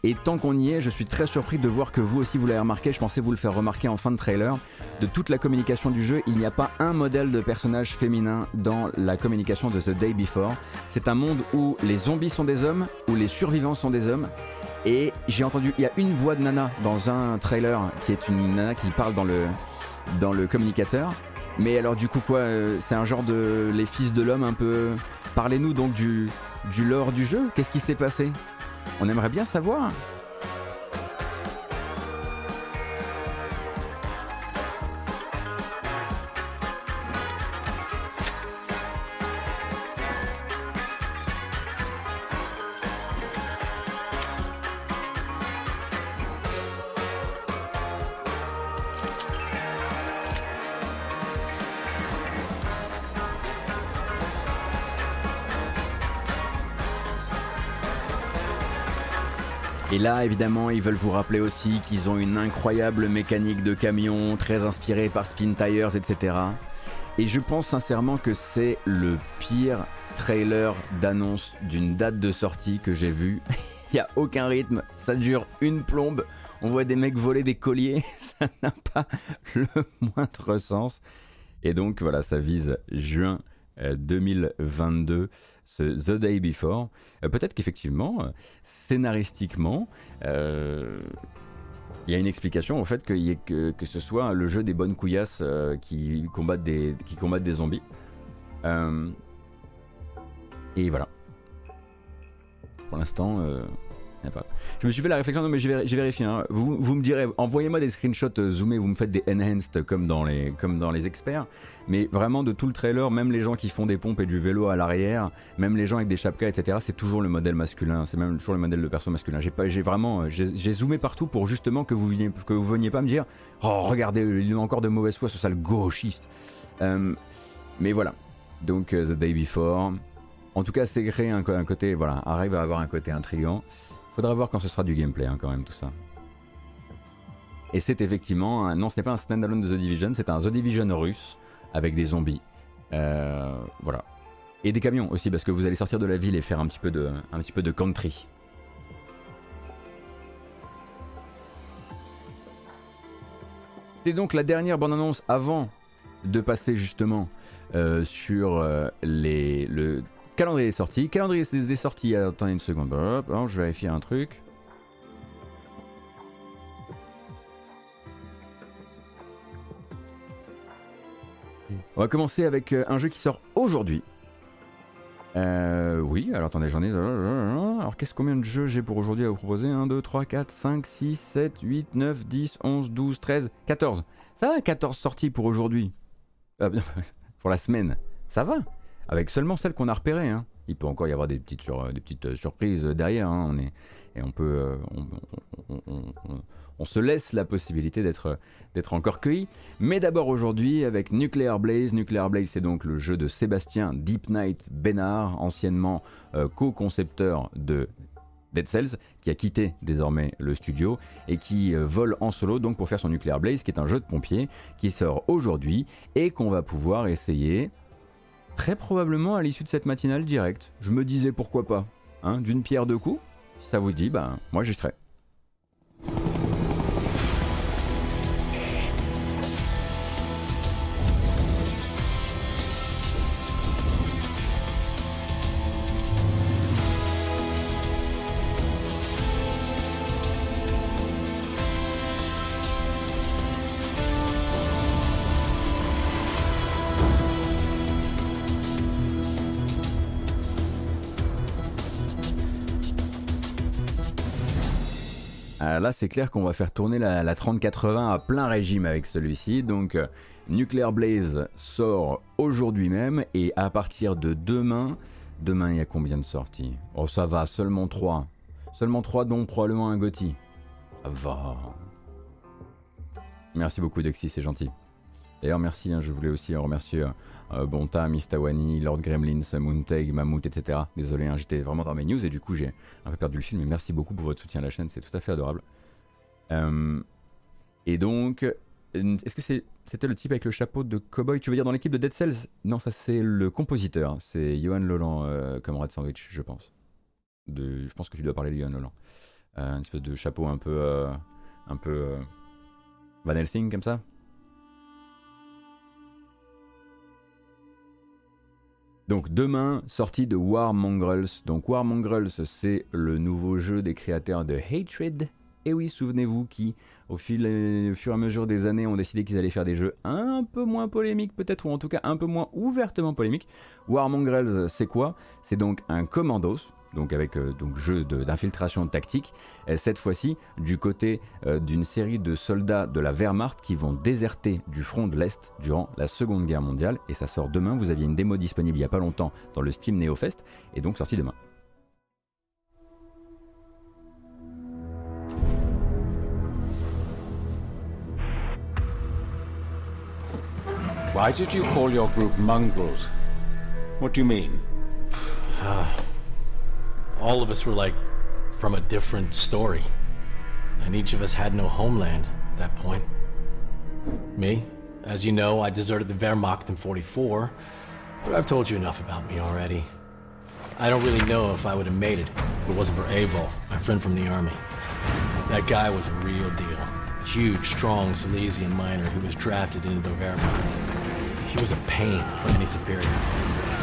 Et tant qu'on y est, je suis très surpris de voir que vous aussi vous l'avez remarqué, je pensais vous le faire remarquer en fin de trailer, de toute la communication du jeu, il n'y a pas un modèle de personnage féminin dans la communication de The Day Before. C'est un monde où les zombies sont des hommes, où les survivants sont des hommes, et j'ai entendu, il y a une voix de nana dans un trailer qui est une nana qui parle dans le, dans le communicateur. Mais alors du coup quoi, euh, c'est un genre de les fils de l'homme un peu. Parlez-nous donc du, du lore du jeu. Qu'est-ce qui s'est passé? On aimerait bien savoir. Évidemment, ils veulent vous rappeler aussi qu'ils ont une incroyable mécanique de camion, très inspirée par Spin Tires, etc. Et je pense sincèrement que c'est le pire trailer d'annonce d'une date de sortie que j'ai vu. Il n'y a aucun rythme, ça dure une plombe. On voit des mecs voler des colliers, ça n'a pas le moindre sens. Et donc voilà, ça vise juin euh, 2022, ce The Day Before. Euh, Peut-être qu'effectivement, euh, scénaristiquement, euh, il y a une explication au fait ait que, que ce soit le jeu des bonnes couillasses qui, combattent des, qui combattent des zombies. Et voilà. Pour l'instant. Je me suis fait la réflexion, non mais j'ai véri- j'ai vérifié. hein. Vous, vous me direz, envoyez-moi des screenshots euh, zoomés, vous me faites des enhanced comme dans, les, comme dans les experts. Mais vraiment, de tout le trailer, même les gens qui font des pompes et du vélo à l'arrière, même les gens avec des chapkas, etc., c'est toujours le modèle masculin. C'est même toujours le modèle de perso masculin. J'ai vraiment, euh, zoomé partout pour justement que vous veniez, que vous veniez pas me dire, oh regardez, il a encore de mauvaise foi ce sale gauchiste. Euh, mais voilà. Donc The Day Before. En tout cas, c'est créé un côté, voilà, arrive à avoir un côté intrigant. Faudra voir quand ce sera du gameplay, hein, quand même, tout ça. Et c'est effectivement, non, ce n'est pas un standalone de The Division, c'est un The Division russe avec des zombies. Euh, voilà. Et des camions aussi, parce que vous allez sortir de la ville et faire un petit peu de, un petit peu de country. C'est donc la dernière bande-annonce avant de passer justement euh, sur euh, les, le calendrier des sorties. Calendrier des sorties, attendez une seconde, Hop, hein, je vais vérifier un truc. On va commencer avec euh, un jeu qui sort aujourd'hui. Euh, oui, alors attendez, j'en ai. Alors, qu'est-ce combien de jeux j'ai pour aujourd'hui à vous proposer? 1, 2, 3, 4, 5, 6, 7, 8, 9, 10, 11, 12, 13, 14. Ça va, 14 sorties pour aujourd'hui? Euh, pour la semaine. Ça va. Avec seulement celles qu'on a repérées. hein. Il peut encore y avoir des petites, petites euh, surprises derrière. hein. On est, et on peut. euh, on, se laisse la possibilité d'être encore cueilli. Mais d'abord aujourd'hui avec Nuclear Blaze. Nuclear Blaze, c'est donc le jeu de Sébastien Deep Night Bénard, anciennement euh, co-concepteur de Dead Cells, qui a quitté désormais le studio et qui euh, vole en solo donc pour faire son Nuclear Blaze, qui est un jeu de pompier qui sort aujourd'hui et qu'on va pouvoir essayer très probablement à l'issue de cette matinale directe. Je me disais pourquoi pas, hein, d'une pierre deux coups. Ça vous dit, ben moi j'y serai. Ah, là, c'est clair qu'on va faire tourner la, la 3080 à plein régime avec celui-ci. Donc, euh, Nuclear Blaze sort aujourd'hui même et à partir de demain, demain il y a combien de sorties? Oh, ça va, seulement 3. Seulement 3, dont probablement un Gotti. Ça va. Merci beaucoup, Dexy, c'est gentil. D'ailleurs, merci, hein, je voulais aussi remercier euh, euh, Bonta, Mistawani, Lord Gremlins, Moonteg, Mammouth, etc. Désolé, hein, j'étais vraiment dans mes news et du coup j'ai un peu perdu le film, mais merci beaucoup pour votre soutien à la chaîne, c'est tout à fait adorable. Euh, et donc, est-ce que c'était le type avec le chapeau de cowboy? Tu veux dire dans l'équipe de Dead Cells? Non, ça c'est le compositeur, c'est Johan Lolan euh, Red Sandwich, je pense. Je pense que tu dois parler de Johan Lolan. Euh, une espèce de chapeau un peu, euh, un peu euh, Van Helsing comme ça? Donc demain, sortie de War Mongrels. Donc War Mongrels, c'est le nouveau jeu des créateurs de Hatred. Et oui, souvenez-vous qui, au, fil, au fur et à mesure des années, ont décidé qu'ils allaient faire des jeux un peu moins polémiques peut-être, ou en tout cas un peu moins ouvertement polémiques. War Mongrels, c'est quoi? C'est donc un commandos, donc avec euh, donc jeu d'infiltration tactique, et cette fois-ci du côté euh, d'une série de soldats de la Wehrmacht qui vont déserter du front de l'Est durant la Seconde Guerre mondiale, et ça sort demain, vous aviez une démo disponible il n'y a pas longtemps dans le Steam NeoFest, et donc sortie demain. Why did you call your group mongrels? What do you mean? All of us were like from a different story. And each of us had no homeland at that point. Me, as you know, I deserted the Wehrmacht in 44, but I've told you enough about me already. I don't really know if I would have made it if it wasn't for Avol, my friend from the army. That guy was a real deal. Huge, strong Silesian miner who was drafted into the Wehrmacht. He was a pain for any superior.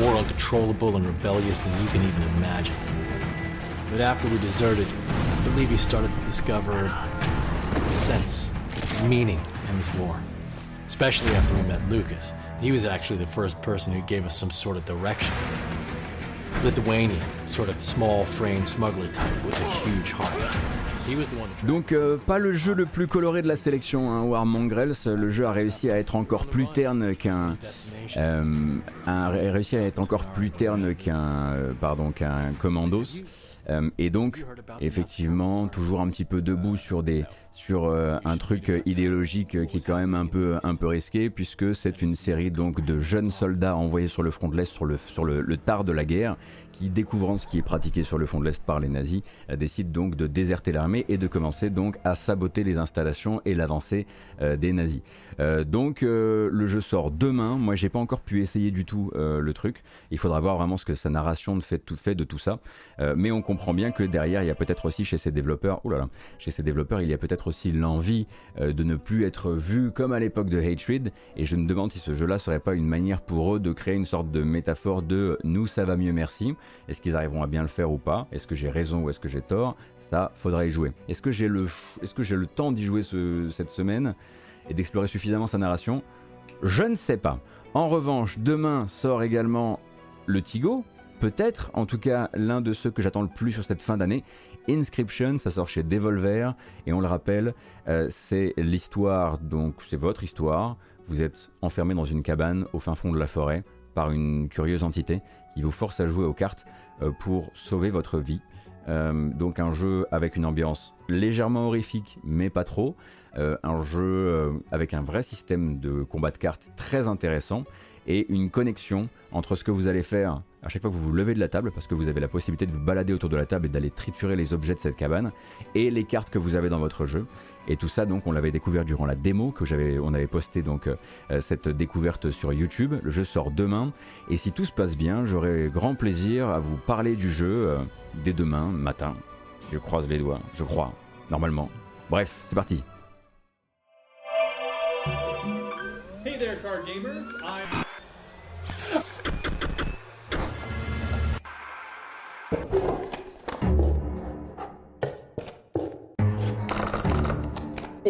More uncontrollable and rebellious than you can even imagine. But after we deserted, I believe he started to discover sense, meaning in this war. Especially after we met Lucas. He was actually the first person who gave us some sort of direction. Lithuanian, sort of small framed smuggler type with a huge heart. Donc euh, pas le jeu le plus coloré de la sélection, hein, War Mongrels. Le jeu a réussi à être encore plus terne qu'un, euh, a réussi à être encore plus terne qu'un, euh, pardon, qu'un Commandos. Euh, et donc, effectivement, toujours un petit peu debout sur des, sur euh, un truc euh, idéologique euh, qui est quand même un peu, un peu risqué, puisque c'est une série donc de jeunes soldats envoyés sur le front de l'Est, sur le, sur le, le tard de la guerre, qui découvrant ce qui est pratiqué sur le front de l'Est par les nazis, décident donc de déserter l'armée et de commencer donc à saboter les installations et l'avancée des nazis. Donc le jeu sort demain. Moi, j'ai pas encore pu essayer du tout le truc. Il faudra voir vraiment ce que sa narration fait, tout, fait de tout ça. Mais on comprend bien que derrière, il y a peut-être aussi chez ces développeurs, oh là là, chez ces développeurs, il y a peut-être aussi l'envie euh, de ne plus être vu comme à l'époque de Hatred. Et je me demande si ce jeu-là serait pas une manière pour eux de créer une sorte de métaphore de nous, ça va mieux, merci. Est-ce qu'ils arriveront à bien le faire ou pas? Est-ce que j'ai raison ou est-ce que j'ai tort? Ça, faudra y jouer. Est-ce que j'ai le, j'ai le temps d'y jouer ce- cette semaine et d'explorer suffisamment sa narration? Je ne sais pas. En revanche, demain sort également le Tigo, peut-être, en tout cas l'un de ceux que j'attends le plus sur cette fin d'année. Inscription, ça sort chez Devolver, et on le rappelle, euh, c'est l'histoire, donc c'est votre histoire. Vous êtes enfermé dans une cabane au fin fond de la forêt par une curieuse entité qui vous force à jouer aux cartes euh, pour sauver votre vie. Euh, donc un jeu avec une ambiance légèrement horrifique, mais pas trop. Un jeu avec un vrai système de combat de cartes très intéressant et une connexion entre ce que vous allez faire à chaque fois que vous vous levez de la table, parce que vous avez la possibilité de vous balader autour de la table et d'aller triturer les objets de cette cabane, et les cartes que vous avez dans votre jeu. Et tout ça, donc, on l'avait découvert durant la démo que j'avais, on avait posté donc euh, cette découverte sur YouTube. Le jeu sort demain, et si tout se passe bien, j'aurai grand plaisir à vous parler du jeu euh, dès demain matin. Je croise les doigts, je crois, normalement. Bref, c'est parti. Hey there, card gamers.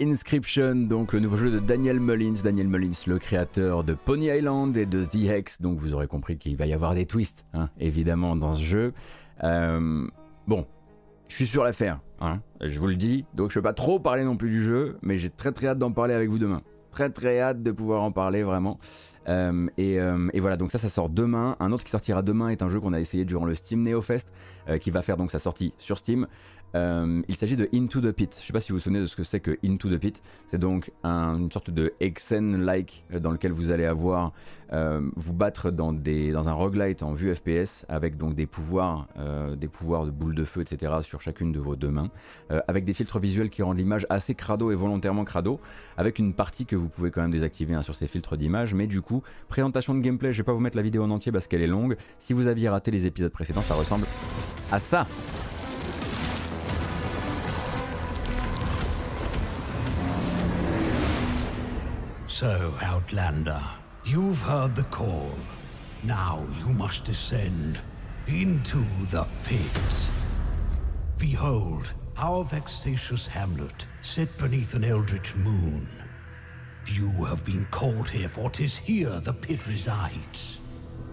Inscription, donc le nouveau jeu de Daniel Mullins. Daniel Mullins, le créateur de Pony Island et de The Hex. Donc vous aurez compris qu'il va y avoir des twists, hein, évidemment, dans ce jeu. Euh, bon, je suis sur l'affaire, hein, je vous le dis. Donc je ne vais pas trop parler non plus du jeu, mais j'ai très très hâte d'en parler avec vous demain. Très très hâte de pouvoir en parler vraiment. Euh, euh, et, voilà, donc ça, ça sort demain. Un autre qui sortira demain est un jeu qu'on a essayé durant le Steam Neo Fest, qui va faire donc sa sortie sur Steam. Euh, il s'agit de Into the Pit. Je ne sais pas si vous vous souvenez de ce que c'est que Into the Pit. C'est donc une sorte de Exen-like euh, dans lequel vous allez avoir euh, vous battre dans, un roguelite en vue FPS avec donc des pouvoirs, des pouvoirs de boules de feu, etc. sur chacune de vos deux mains, avec des filtres visuels qui rendent l'image assez crado et volontairement crado, avec une partie que vous pouvez quand même désactiver hein, sur ces filtres d'image. Mais du coup, présentation de gameplay, je vais pas vous mettre la vidéo en entier parce qu'elle est longue. Si vous aviez raté les épisodes précédents, ça ressemble à ça. So, Outlander, you've heard the call. Now you must descend into the pit. Behold, our vexatious hamlet, set beneath an eldritch moon. You have been called here, for 'tis here the pit resides.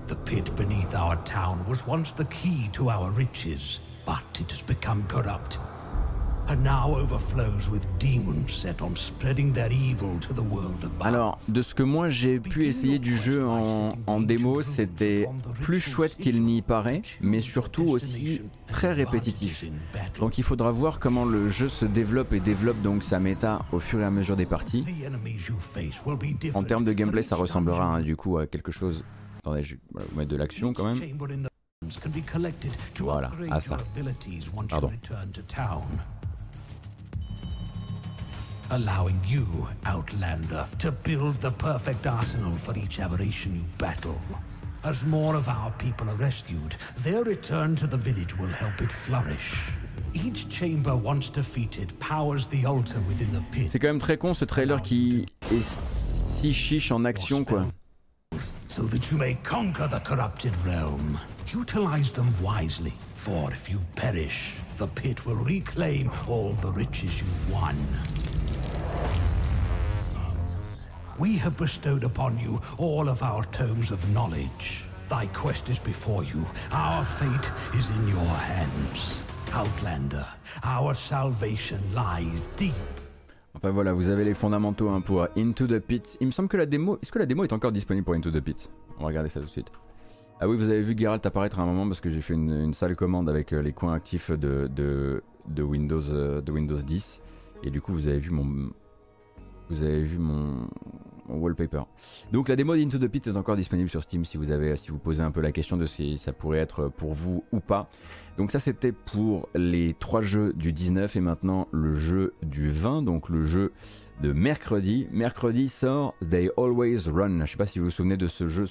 The pit beneath our town was once the key to our riches, but it has become corrupt Alors, de ce que moi j'ai pu essayer du jeu en, en démo, c'était plus chouette qu'il n'y paraît, mais surtout aussi très répétitif. Donc il faudra voir comment le jeu se développe et développe donc sa méta au fur et à mesure des parties. En termes de gameplay, ça ressemblera hein, du coup à quelque chose. Attendez, je vais mettre de l'action quand même. Voilà, à ça. Pardon. Allowing you, Outlander, to build the perfect arsenal for each aberration you battle. As more of our people are rescued, their return to the village will help it flourish. Each chamber once defeated powers the altar within the pit. C'est quand même très con ce trailer qui est si chiche en action quoi. So that you may conquer the corrupted realm. Utilize them wisely, for if you perish, the pit will reclaim all the riches you've won. We have bestowed upon you all of our tomes of knowledge. Thy quest is before you. Our fate is in your hands. Outlander, our salvation lies deep. Enfin voilà, vous avez les fondamentaux hein, pour Into the Pit. Il me semble que la démo... Est-ce que la démo est encore disponible pour Into the Pit On va regarder ça tout de suite. Ah oui, vous avez vu Geralt apparaître à un moment parce que j'ai fait une, une, sale commande avec euh, les coins actifs de, de, Windows, euh, de Windows 10. Et du coup, vous avez vu mon, vous avez vu mon, wallpaper. Donc la démo d'Into the Pit est encore disponible sur Steam si vous avez, si vous posez un peu la question de si ça pourrait être pour vous ou pas. Donc ça c'était pour les trois jeux du 19 et maintenant le jeu du 20, donc le jeu de mercredi. Mercredi sort They Always Run. Je sais pas si vous vous souvenez de ce jeu,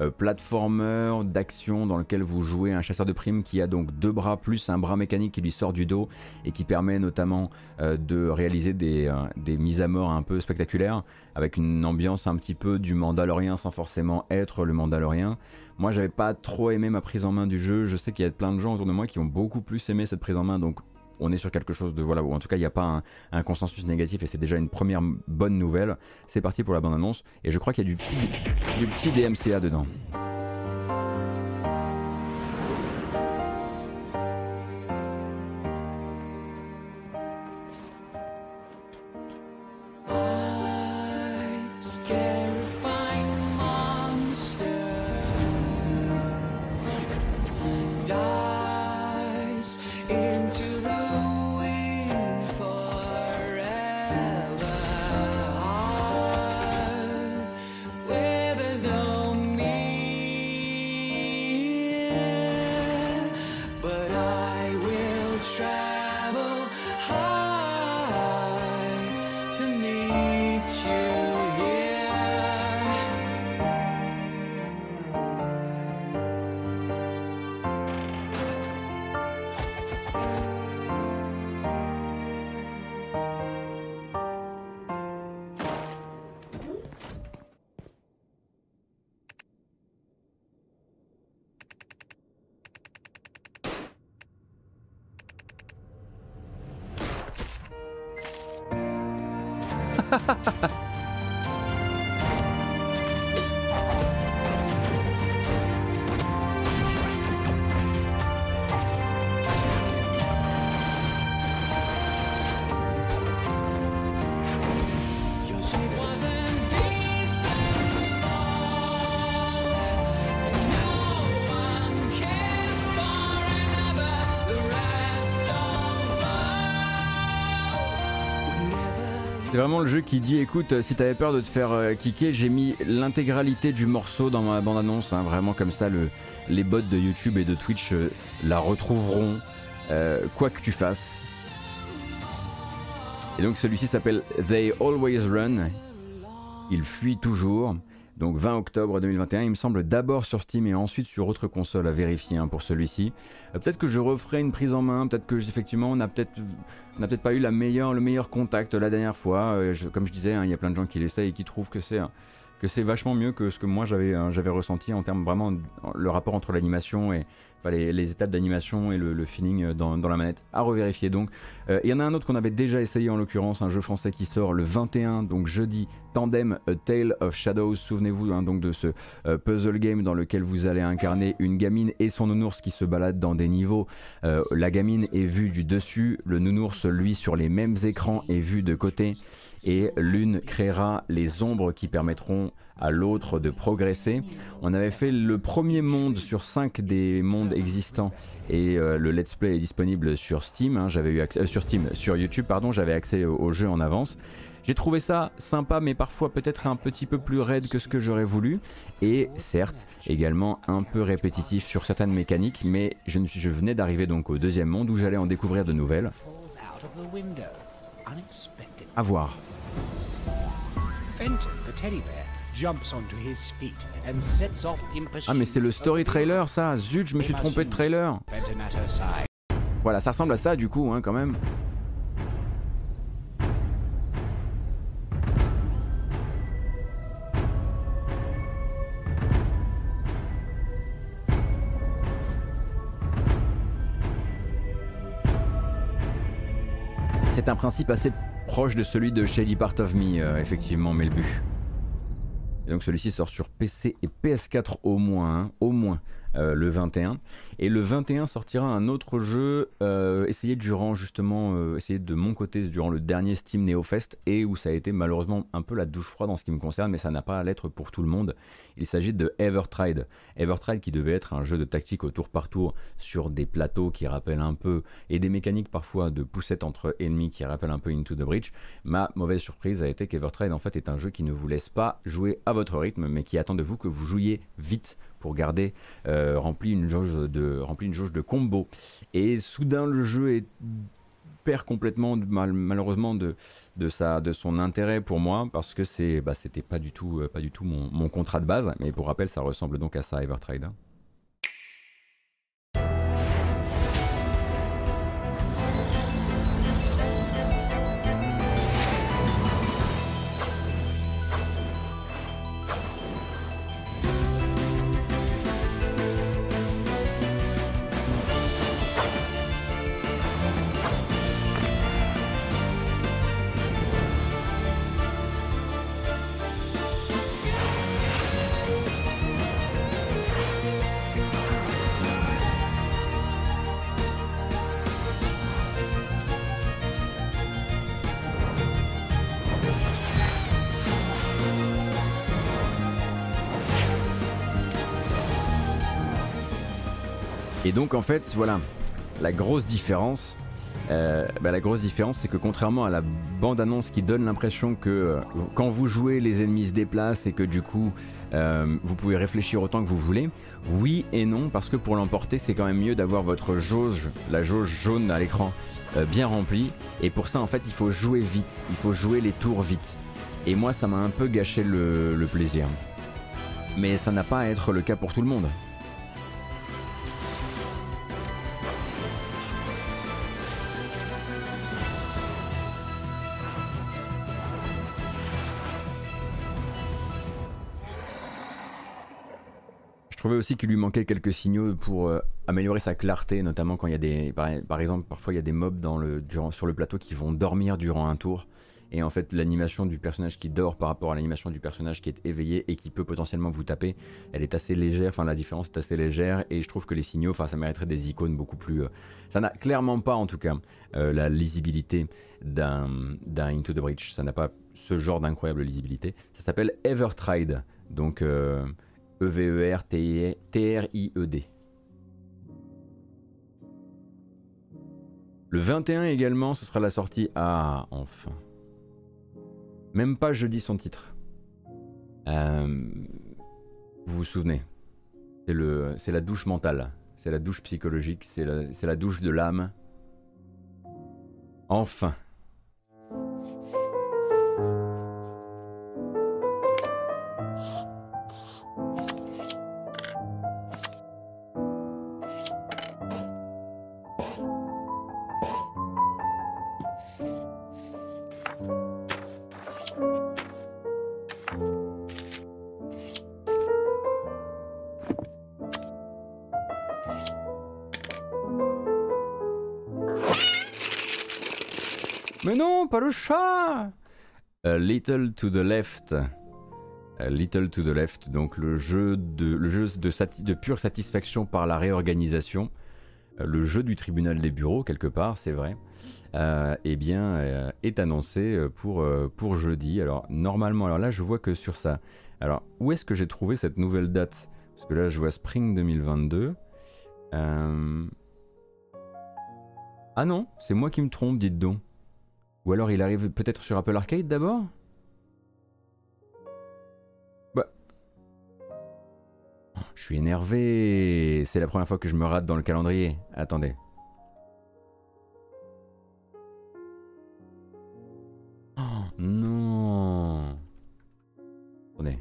euh, platformer d'action dans lequel vous jouez un chasseur de primes qui a donc deux bras plus un bras mécanique qui lui sort du dos et qui permet notamment euh, de réaliser des, euh, des, mises à mort un peu spectaculaires avec une ambiance un petit peu du Mandalorien sans forcément être le Mandalorien. Moi j'avais pas trop aimé ma prise en main du jeu. Je sais qu'il y a plein de gens autour de moi qui ont beaucoup plus aimé cette prise en main donc on est sur quelque chose de voilà, ou en tout cas il n'y a pas un, consensus négatif et c'est déjà une première bonne nouvelle. C'est parti pour la bonne annonce et je crois qu'il y a du du petit DMCA dedans. Vraiment le jeu qui dit écoute, euh, si t'avais peur de te faire euh, kicker, j'ai mis l'intégralité du morceau dans ma bande-annonce. hein, vraiment comme ça, le, les bots de YouTube et de Twitch euh, la retrouveront, euh, quoi que tu fasses. Et donc celui-ci s'appelle They Always Run. Il fuit toujours. Donc 20 octobre 2021, il me semble d'abord sur Steam et ensuite sur autre console à vérifier hein, pour celui-ci. Euh, peut-être que je referai une prise en main, peut-être que effectivement on n'a peut-être pas eu le meilleur contact la dernière fois. Euh, comme je disais, hein, il y a plein de gens qui l'essayent et qui trouvent que c'est vachement mieux que ce que moi j'avais hein, j'avais ressenti en termes vraiment le rapport entre l'animation et les, étapes d'animation et le, feeling dans, dans la manette. À revérifier donc. Euh, Il y en a un autre qu'on avait déjà essayé en l'occurrence, un jeu français qui sort le 21, donc jeudi, Tandem A Tale of Shadows. Souvenez-vous hein, donc de ce euh, puzzle game dans lequel vous allez incarner une gamine et son nounours qui se baladent dans des niveaux. Euh, la gamine est vue du dessus, le nounours lui sur les mêmes écrans est vu de côté et l'une créera les ombres qui permettront à l'autre de progresser. On avait fait le premier monde sur 5 des mondes existants et euh, le let's play est disponible sur Steam. hein, j'avais eu accès, euh, sur Steam, sur YouTube pardon, j'avais accès au, jeu en avance. J'ai trouvé ça sympa, mais parfois peut-être un petit peu plus raide que ce que j'aurais voulu. Et certes, également un peu répétitif sur certaines mécaniques, mais je, ne suis- je venais d'arriver donc au deuxième monde où j'allais en découvrir de nouvelles. À voir. Ah mais c'est le story trailer ça, zut je me suis trompé de trailer. Voilà, ça ressemble à ça du coup hein, quand même. C'est un principe assez proche de celui de Shady Part of Me, euh, effectivement, Melbu. Et donc celui-ci sort sur PC et PS4 au moins, hein, au moins euh, le 21. Et le 21 sortira un autre jeu euh, essayé durant justement, euh, essayé de mon côté durant le dernier Steam NeoFest et où ça a été malheureusement un peu la douche froide en ce qui me concerne, mais ça n'a pas à l'être pour tout le monde. Il s'agit de Evertride. Evertride qui devait être un jeu de tactique au tour par tour sur des plateaux qui rappellent un peu, et des mécaniques parfois de poussette entre ennemis qui rappellent un peu Into the Breach. Ma mauvaise surprise a été qu'Evertride en fait est un jeu qui ne vous laisse pas jouer à votre rythme, mais qui attend de vous que vous jouiez vite pour garder euh, rempli une jauge de une jauge de combo. Et soudain le jeu perd complètement mal- malheureusement de, de, sa, de son intérêt pour moi parce que c'est bah, c'était pas du tout euh, pas du tout mon, mon contrat de base mais pour rappel ça ressemble donc à ça Evertride Et donc en fait, voilà, la grosse différence, euh, bah, la grosse différence, c'est que contrairement à la bande-annonce qui donne l'impression que euh, quand vous jouez, les ennemis se déplacent et que du coup, euh, vous pouvez réfléchir autant que vous voulez. Oui et non, parce que pour l'emporter, c'est quand même mieux d'avoir votre jauge, la jauge jaune à l'écran, bien remplie. Et pour ça, en fait, il faut jouer vite, il faut jouer les tours vite. Et moi, ça m'a un peu gâché le plaisir. Mais ça n'a pas à être le cas pour tout le monde. Trouvais aussi qu'il lui manquait quelques signaux pour euh, améliorer sa clarté, notamment quand il y a des, par, exemple, parfois il y a des mobs sur le plateau qui vont dormir durant un tour. et en fait l'animation du personnage qui dort par rapport à l'animation du personnage qui est éveillé et qui peut potentiellement vous taper, elle est assez légère, enfin la différence est assez légère et je trouve que les signaux, enfin ça mériterait des icônes beaucoup plus... euh, ça n'a clairement pas en tout cas euh, la lisibilité d'un Into the Breach, ça n'a pas ce genre d'incroyable lisibilité. Ça s'appelle Evertride, donc E-V-E-R-T-R-I-E-D. Le 21 également, ce sera la sortie. Ah, enfin. Même pas jeudi son titre. Euh, vous vous souvenez? C'est la douche mentale, c'est la douche psychologique, c'est la, c'est la douche de l'âme. Enfin. Chat A Little to the Left. A Little to the Left, donc le jeu de, le jeu de, pure satisfaction par la réorganisation, euh, le jeu du tribunal des bureaux, quelque part, c'est vrai, euh, eh bien, euh, est annoncé euh, pour, euh, pour jeudi. Alors, normalement, alors là, je vois que sur ça. Alors, où est-ce que j'ai trouvé cette nouvelle date? Parce que là, je vois Spring 2022. Euh, Ah non, c'est moi qui me trompe, dites donc. Ou alors il arrive peut-être sur Apple Arcade d'abord? Bah. Je suis énervé. C'est la première fois que je me rate dans le calendrier. Attendez. Oh, non. Attendez.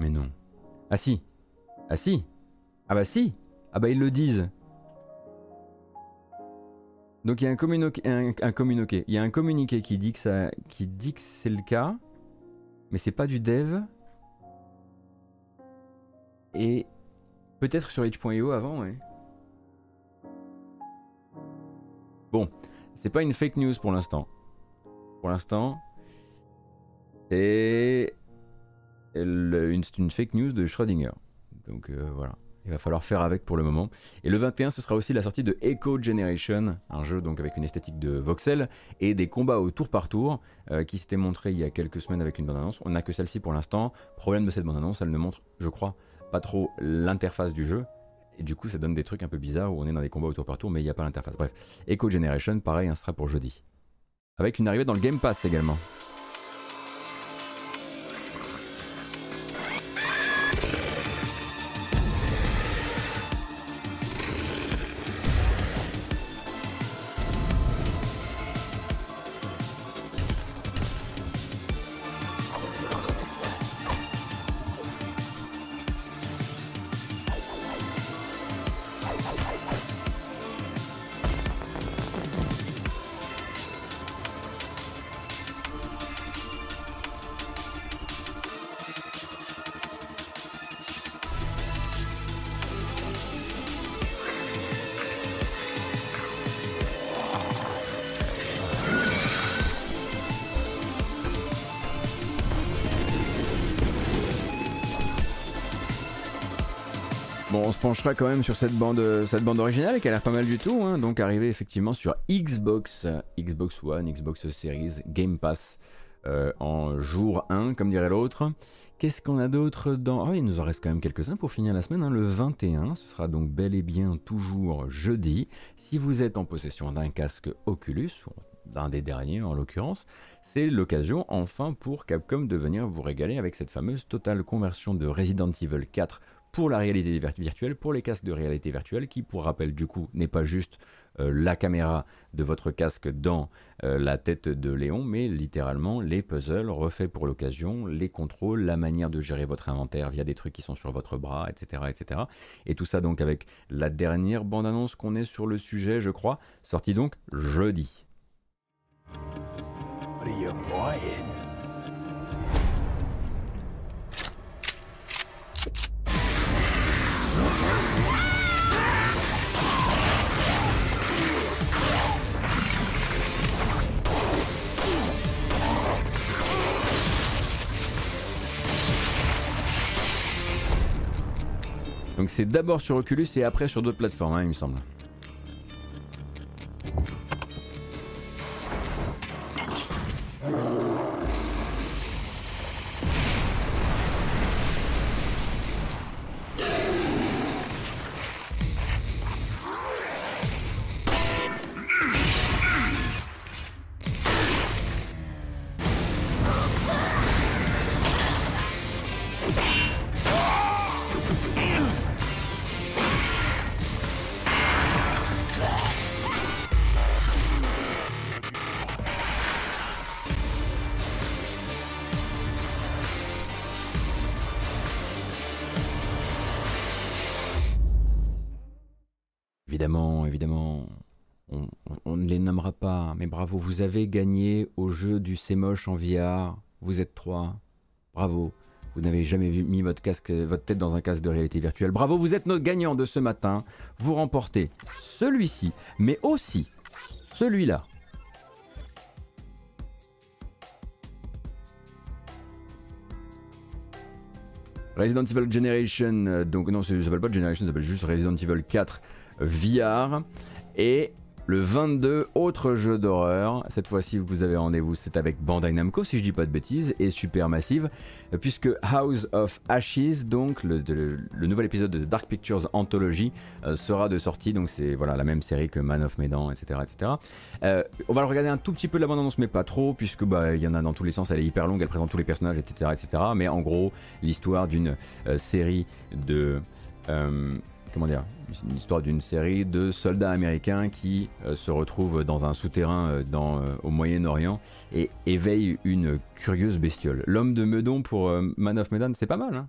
Mais non. Ah si. Ah si. Ah bah si. Ah bah ils le disent. Donc il y a un communiqué, qui dit que c'est le cas, mais c'est pas du dev. Et peut-être sur itch.io avant, ouais. Bon, c'est pas une fake news pour l'instant. Pour l'instant, c'est le- une, c'est une fake news de Schrödinger. Donc euh, voilà. Il va falloir faire avec pour le moment. Et le 21, ce sera aussi la sortie de Echo Generation, un jeu donc avec une esthétique de voxel et des combats au tour par tour euh, qui s'était montré il y a quelques semaines avec une bande-annonce. On n'a que celle-ci pour l'instant. Problème de cette bande-annonce, elle ne montre, je crois, pas trop l'interface du jeu. Et du coup, ça donne des trucs un peu bizarres où on est dans des combats au tour par tour, mais il n'y a pas l'interface. Bref, Echo Generation, pareil, hein, ce sera pour jeudi. Avec une arrivée dans le Game Pass également. Penchera quand même sur cette bande, cette bande originale qui a l'air pas mal du tout. hein. Donc arrivé effectivement sur Xbox, Xbox One, Xbox Series, Game Pass euh, en jour 1, comme dirait l'autre. Qu'est-ce qu'on a d'autre dans... Oui, il nous en reste quand même quelques-uns pour finir la semaine. hein. Le 21, ce sera donc bel et bien toujours jeudi. Si vous êtes en possession d'un casque Oculus, d'un des derniers en l'occurrence, c'est l'occasion enfin pour Capcom de venir vous régaler avec cette fameuse totale conversion de Resident Evil 4 pour la réalité vir- virtuelle, pour les casques de réalité virtuelle, qui pour rappel du coup n'est pas juste euh, la caméra de votre casque dans euh, la tête de Léon, mais littéralement les puzzles refaits pour l'occasion, les contrôles, la manière de gérer votre inventaire via des trucs qui sont sur votre bras, etc. etc. Et tout ça donc avec la dernière bande-annonce qu'on est sur le sujet, je crois, sortie donc jeudi. What are you c'est d'abord sur Oculus et après sur d'autres plateformes, hein, il me semble. Vous avez gagné au jeu du C'est moche en VR. Vous êtes trois. Bravo. Vous n'avez jamais mis votre, casque, votre tête dans un casque de réalité virtuelle. Bravo, vous êtes notre gagnant de ce matin. Vous remportez celui-ci, mais aussi celui-là. Resident Evil Generation, euh, donc non, ça s'appelle pas Generation, ça s'appelle juste Resident Evil 4 VR. Et le 22, autre jeu d'horreur. Cette fois-ci, vous avez rendez-vous, c'est avec Bandai Namco, si je dis pas de bêtises, et Supermassive, puisque House of Ashes, donc le, nouvel épisode de Dark Pictures Anthology, euh, sera de sortie. Donc c'est voilà la même série que Man of Medan, etc., etc. Euh, on va le regarder un tout petit peu de la bande-annonce, mais pas trop, puisque bah il y en a dans tous les sens. Elle est hyper longue, elle présente tous les personnages, etc., etc. Mais en gros, l'histoire d'une euh, série de comment dire une histoire d'une série de soldats américains qui euh, se retrouvent dans un souterrain euh, dans, euh, au Moyen-Orient et éveillent une curieuse bestiole. L'homme de Meudon pour Man of Medan, c'est pas mal, hein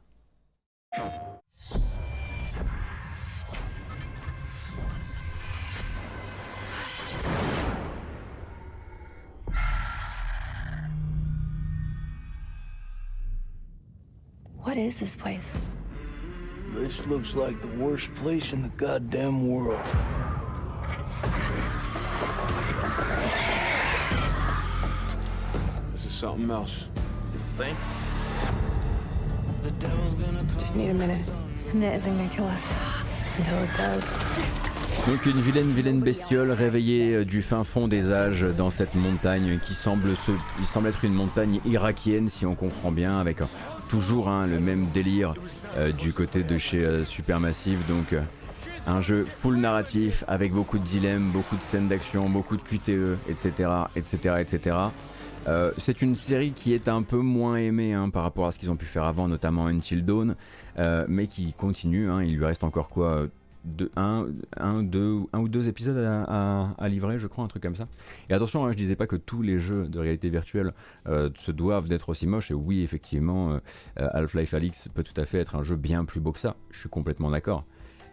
What is this place? This looks like the worst place in the goddamn world. This is something else. Think? Just need a minute. A minute isn't gonna kill us. Until it does. Donc une vilaine vilaine bestiole réveillée euh, du fin fond des âges dans cette montagne qui semble, se, il semble être une montagne irakienne si on comprend bien avec euh, toujours hein, le même délire euh, du côté de chez euh, Supermassive donc euh, un jeu full narratif avec beaucoup de dilemmes, beaucoup de scènes d'action, beaucoup de QTE, etc. etc. etc. C'est une série qui est un peu moins aimée hein, par rapport à ce qu'ils ont pu faire avant, notamment Until Dawn, mais qui continue. hein. il lui reste encore quoi deux- un, un, deux, un ou deux épisodes à, livrer, je crois, un truc comme ça. Et attention, hein, je disais pas que tous les jeux de réalité virtuelle euh, se doivent d'être aussi moches. Et oui, effectivement, euh, euh, Half-Life Alyx peut tout à fait être un jeu bien plus beau que ça. Je suis complètement d'accord.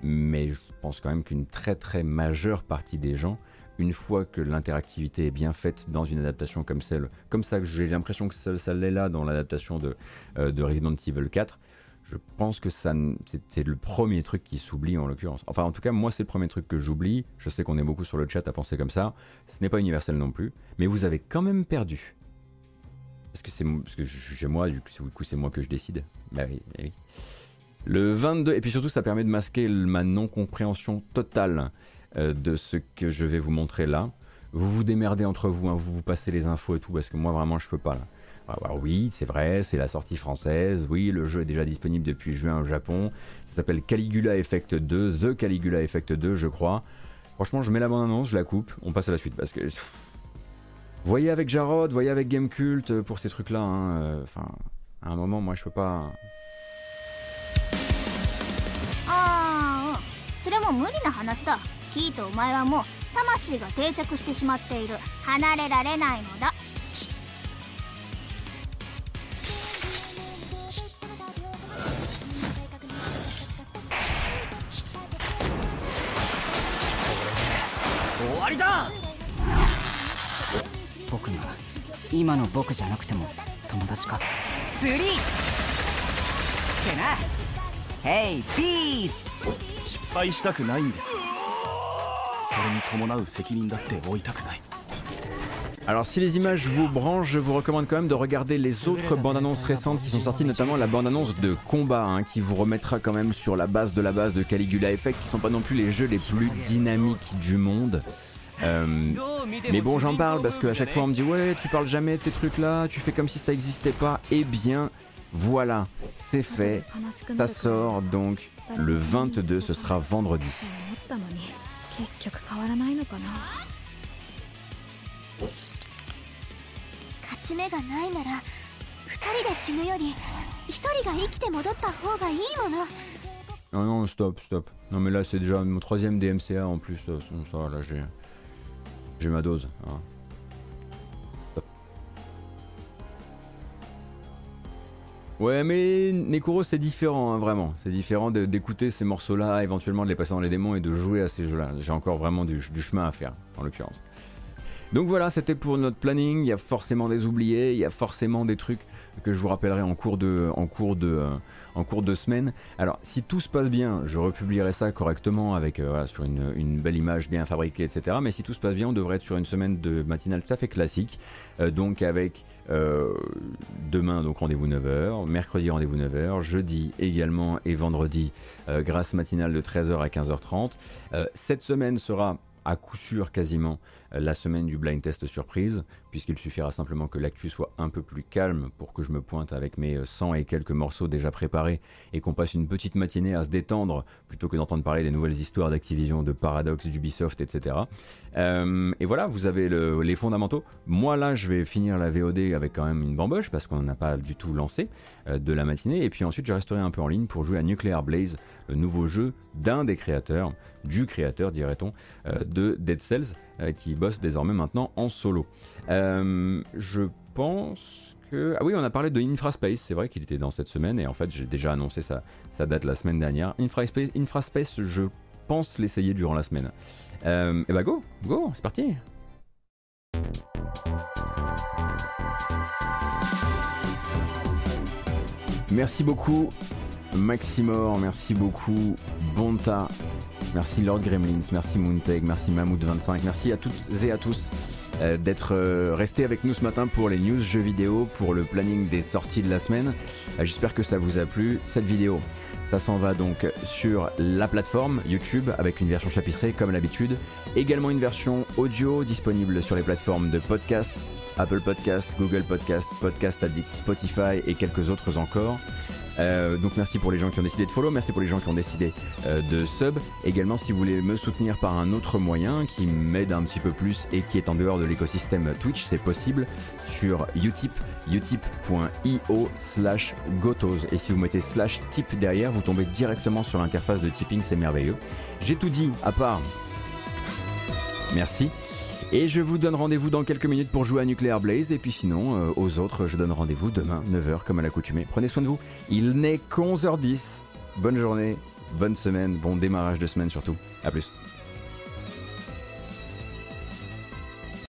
Mais je pense quand même qu'une très très majeure partie des gens, une fois que l'interactivité est bien faite dans une adaptation comme celle, comme ça, j'ai l'impression que ça, ça l'est là dans l'adaptation de, de Resident Evil 4, je pense que c'est, le premier truc qui s'oublie en l'occurrence. Enfin, en tout cas, moi, c'est le premier truc que j'oublie. Je sais qu'on est beaucoup sur le chat à penser comme ça. Ce n'est pas universel non plus. Mais vous avez quand même perdu. Parce que c'est parce que moi, du coup, c'est- moi que je décide. Bah oui, bah oui. Le 22, et puis surtout, ça permet de masquer ma non-compréhension totale euh, de ce que je vais vous montrer là. Vous vous démerdez entre vous, hein, vous vous passez les infos et tout, parce que moi, vraiment, je peux pas. Alors oui, c'est vrai, c'est la sortie française. Oui, le jeu est déjà disponible depuis juin au Japon. Ça s'appelle Caligula Effect 2, The Caligula Effect 2, je crois. Franchement, je mets la bande-annonce, je la coupe, on passe à la suite parce que. Voyez avec Jarod, voyez avec Gamecult pour ces trucs-là. hein, euh, Enfin, à un moment, moi, je peux pas. ああそれも無理な話だキーとお前はもう魂が定着してしまっている離れられないのだ りだ僕が今の僕じゃなくても友達かスリーってなヘイピース失敗したくないんですそれに伴う責任だって負いたくない Alors si les images vous branchent, je vous recommande quand même de regarder les autres bandes annonces récentes qui sont sorties, notamment la bande annonce de combat, hein, qui vous remettra quand même sur la base de la base de Caligula Effect, qui sont pas non plus les jeux les plus dynamiques du monde. Euh, mais bon, j'en parle parce qu'à chaque fois on me dit ouais, tu parles jamais de ces trucs-là, tu fais comme si ça n'existait pas. Eh bien, voilà, c'est fait. Ça sort donc le 22, ce sera vendredi. Non, stop, stop. Non mais là c'est déjà mon troisième DMCA en plus, ça, là j'ai... J'ai ma dose. hein. Ouais, mais Nekuro, c'est différent, hein, vraiment. C'est différent d'écouter ces morceaux-là, éventuellement de les passer dans les démons et de jouer à ces jeux-là. J'ai encore vraiment du, chemin à faire, en l'occurrence. Donc voilà, c'était pour notre planning. Il y a forcément des oubliés, il y a forcément des trucs que je vous rappellerai en cours de, en cours de, euh, en cours de semaine. Alors, si tout se passe bien, je republierai ça correctement avec euh, sur une, belle image bien fabriquée, etc. Mais si tout se passe bien, on devrait être sur une semaine de matinale tout à fait classique. Euh, donc avec euh, demain donc rendez-vous 9h, mercredi rendez-vous 9h, jeudi également et vendredi grâce matinale de 13h à 15h30. Euh, cette semaine sera à coup sûr quasiment la semaine du blind test surprise, puisqu'il suffira simplement que l'actu soit un peu plus calme pour que je me pointe avec mes euh, 100 et quelques morceaux déjà préparés et qu'on passe une petite matinée à se détendre plutôt que d'entendre parler des nouvelles histoires d'Activision, de Paradox, d'Ubisoft, etc. Euh, et voilà, vous avez le- les fondamentaux. Moi là, je vais finir la VOD avec quand même une bamboche parce qu'on n'a pas du tout lancé euh, de la matinée. Et puis ensuite, je resterai un peu en ligne pour jouer à Nuclear Blaze, le nouveau jeu d'un des créateurs, du créateur dirait-on, euh, de Dead Cells, euh, qui bosse désormais maintenant en solo. Euh, je pense que... Ah oui, on a parlé de Infraspace, c'est vrai qu'il était dans cette semaine, et en fait j'ai déjà annoncé sa, sa date la semaine dernière. Infraspace, Infraspace je pense l'essayer durant la semaine. Euh, et bah go, go, c'est parti Merci beaucoup Maximor, merci beaucoup Bonta, merci Lord Gremlins, merci Moonteg, merci Mammouth25, merci à toutes et à tous euh, d'être euh, restés avec nous ce matin pour les news jeux vidéo, pour le planning des sorties de la semaine. Euh, J'espère que ça vous a plu. Cette vidéo, ça s'en va donc sur la plateforme YouTube avec une version chapitrée comme l'habitude. Également une version audio disponible sur les plateformes de podcast, Apple Podcast, Google Podcast, Podcast Addict, Spotify et quelques autres encore. Euh, donc merci pour les gens qui ont décidé de follow, merci pour les gens qui ont décidé euh, de sub. Également si vous voulez me soutenir par un autre moyen qui m'aide un petit peu plus et qui est en dehors de l'écosystème Twitch, c'est possible sur Utip, utip.io slash gotos. Et si vous mettez slash tip derrière, vous tombez directement sur l'interface de tipping, c'est merveilleux. J'ai tout dit à part. Merci. Et je vous donne rendez-vous dans quelques minutes pour jouer à Nuclear Blaze. Et puis sinon, euh, aux autres, je donne rendez-vous demain, 9h, comme à l'accoutumée. Prenez soin de vous. Il n'est qu'11h10. Bonne journée, bonne semaine, bon démarrage de semaine surtout. A plus.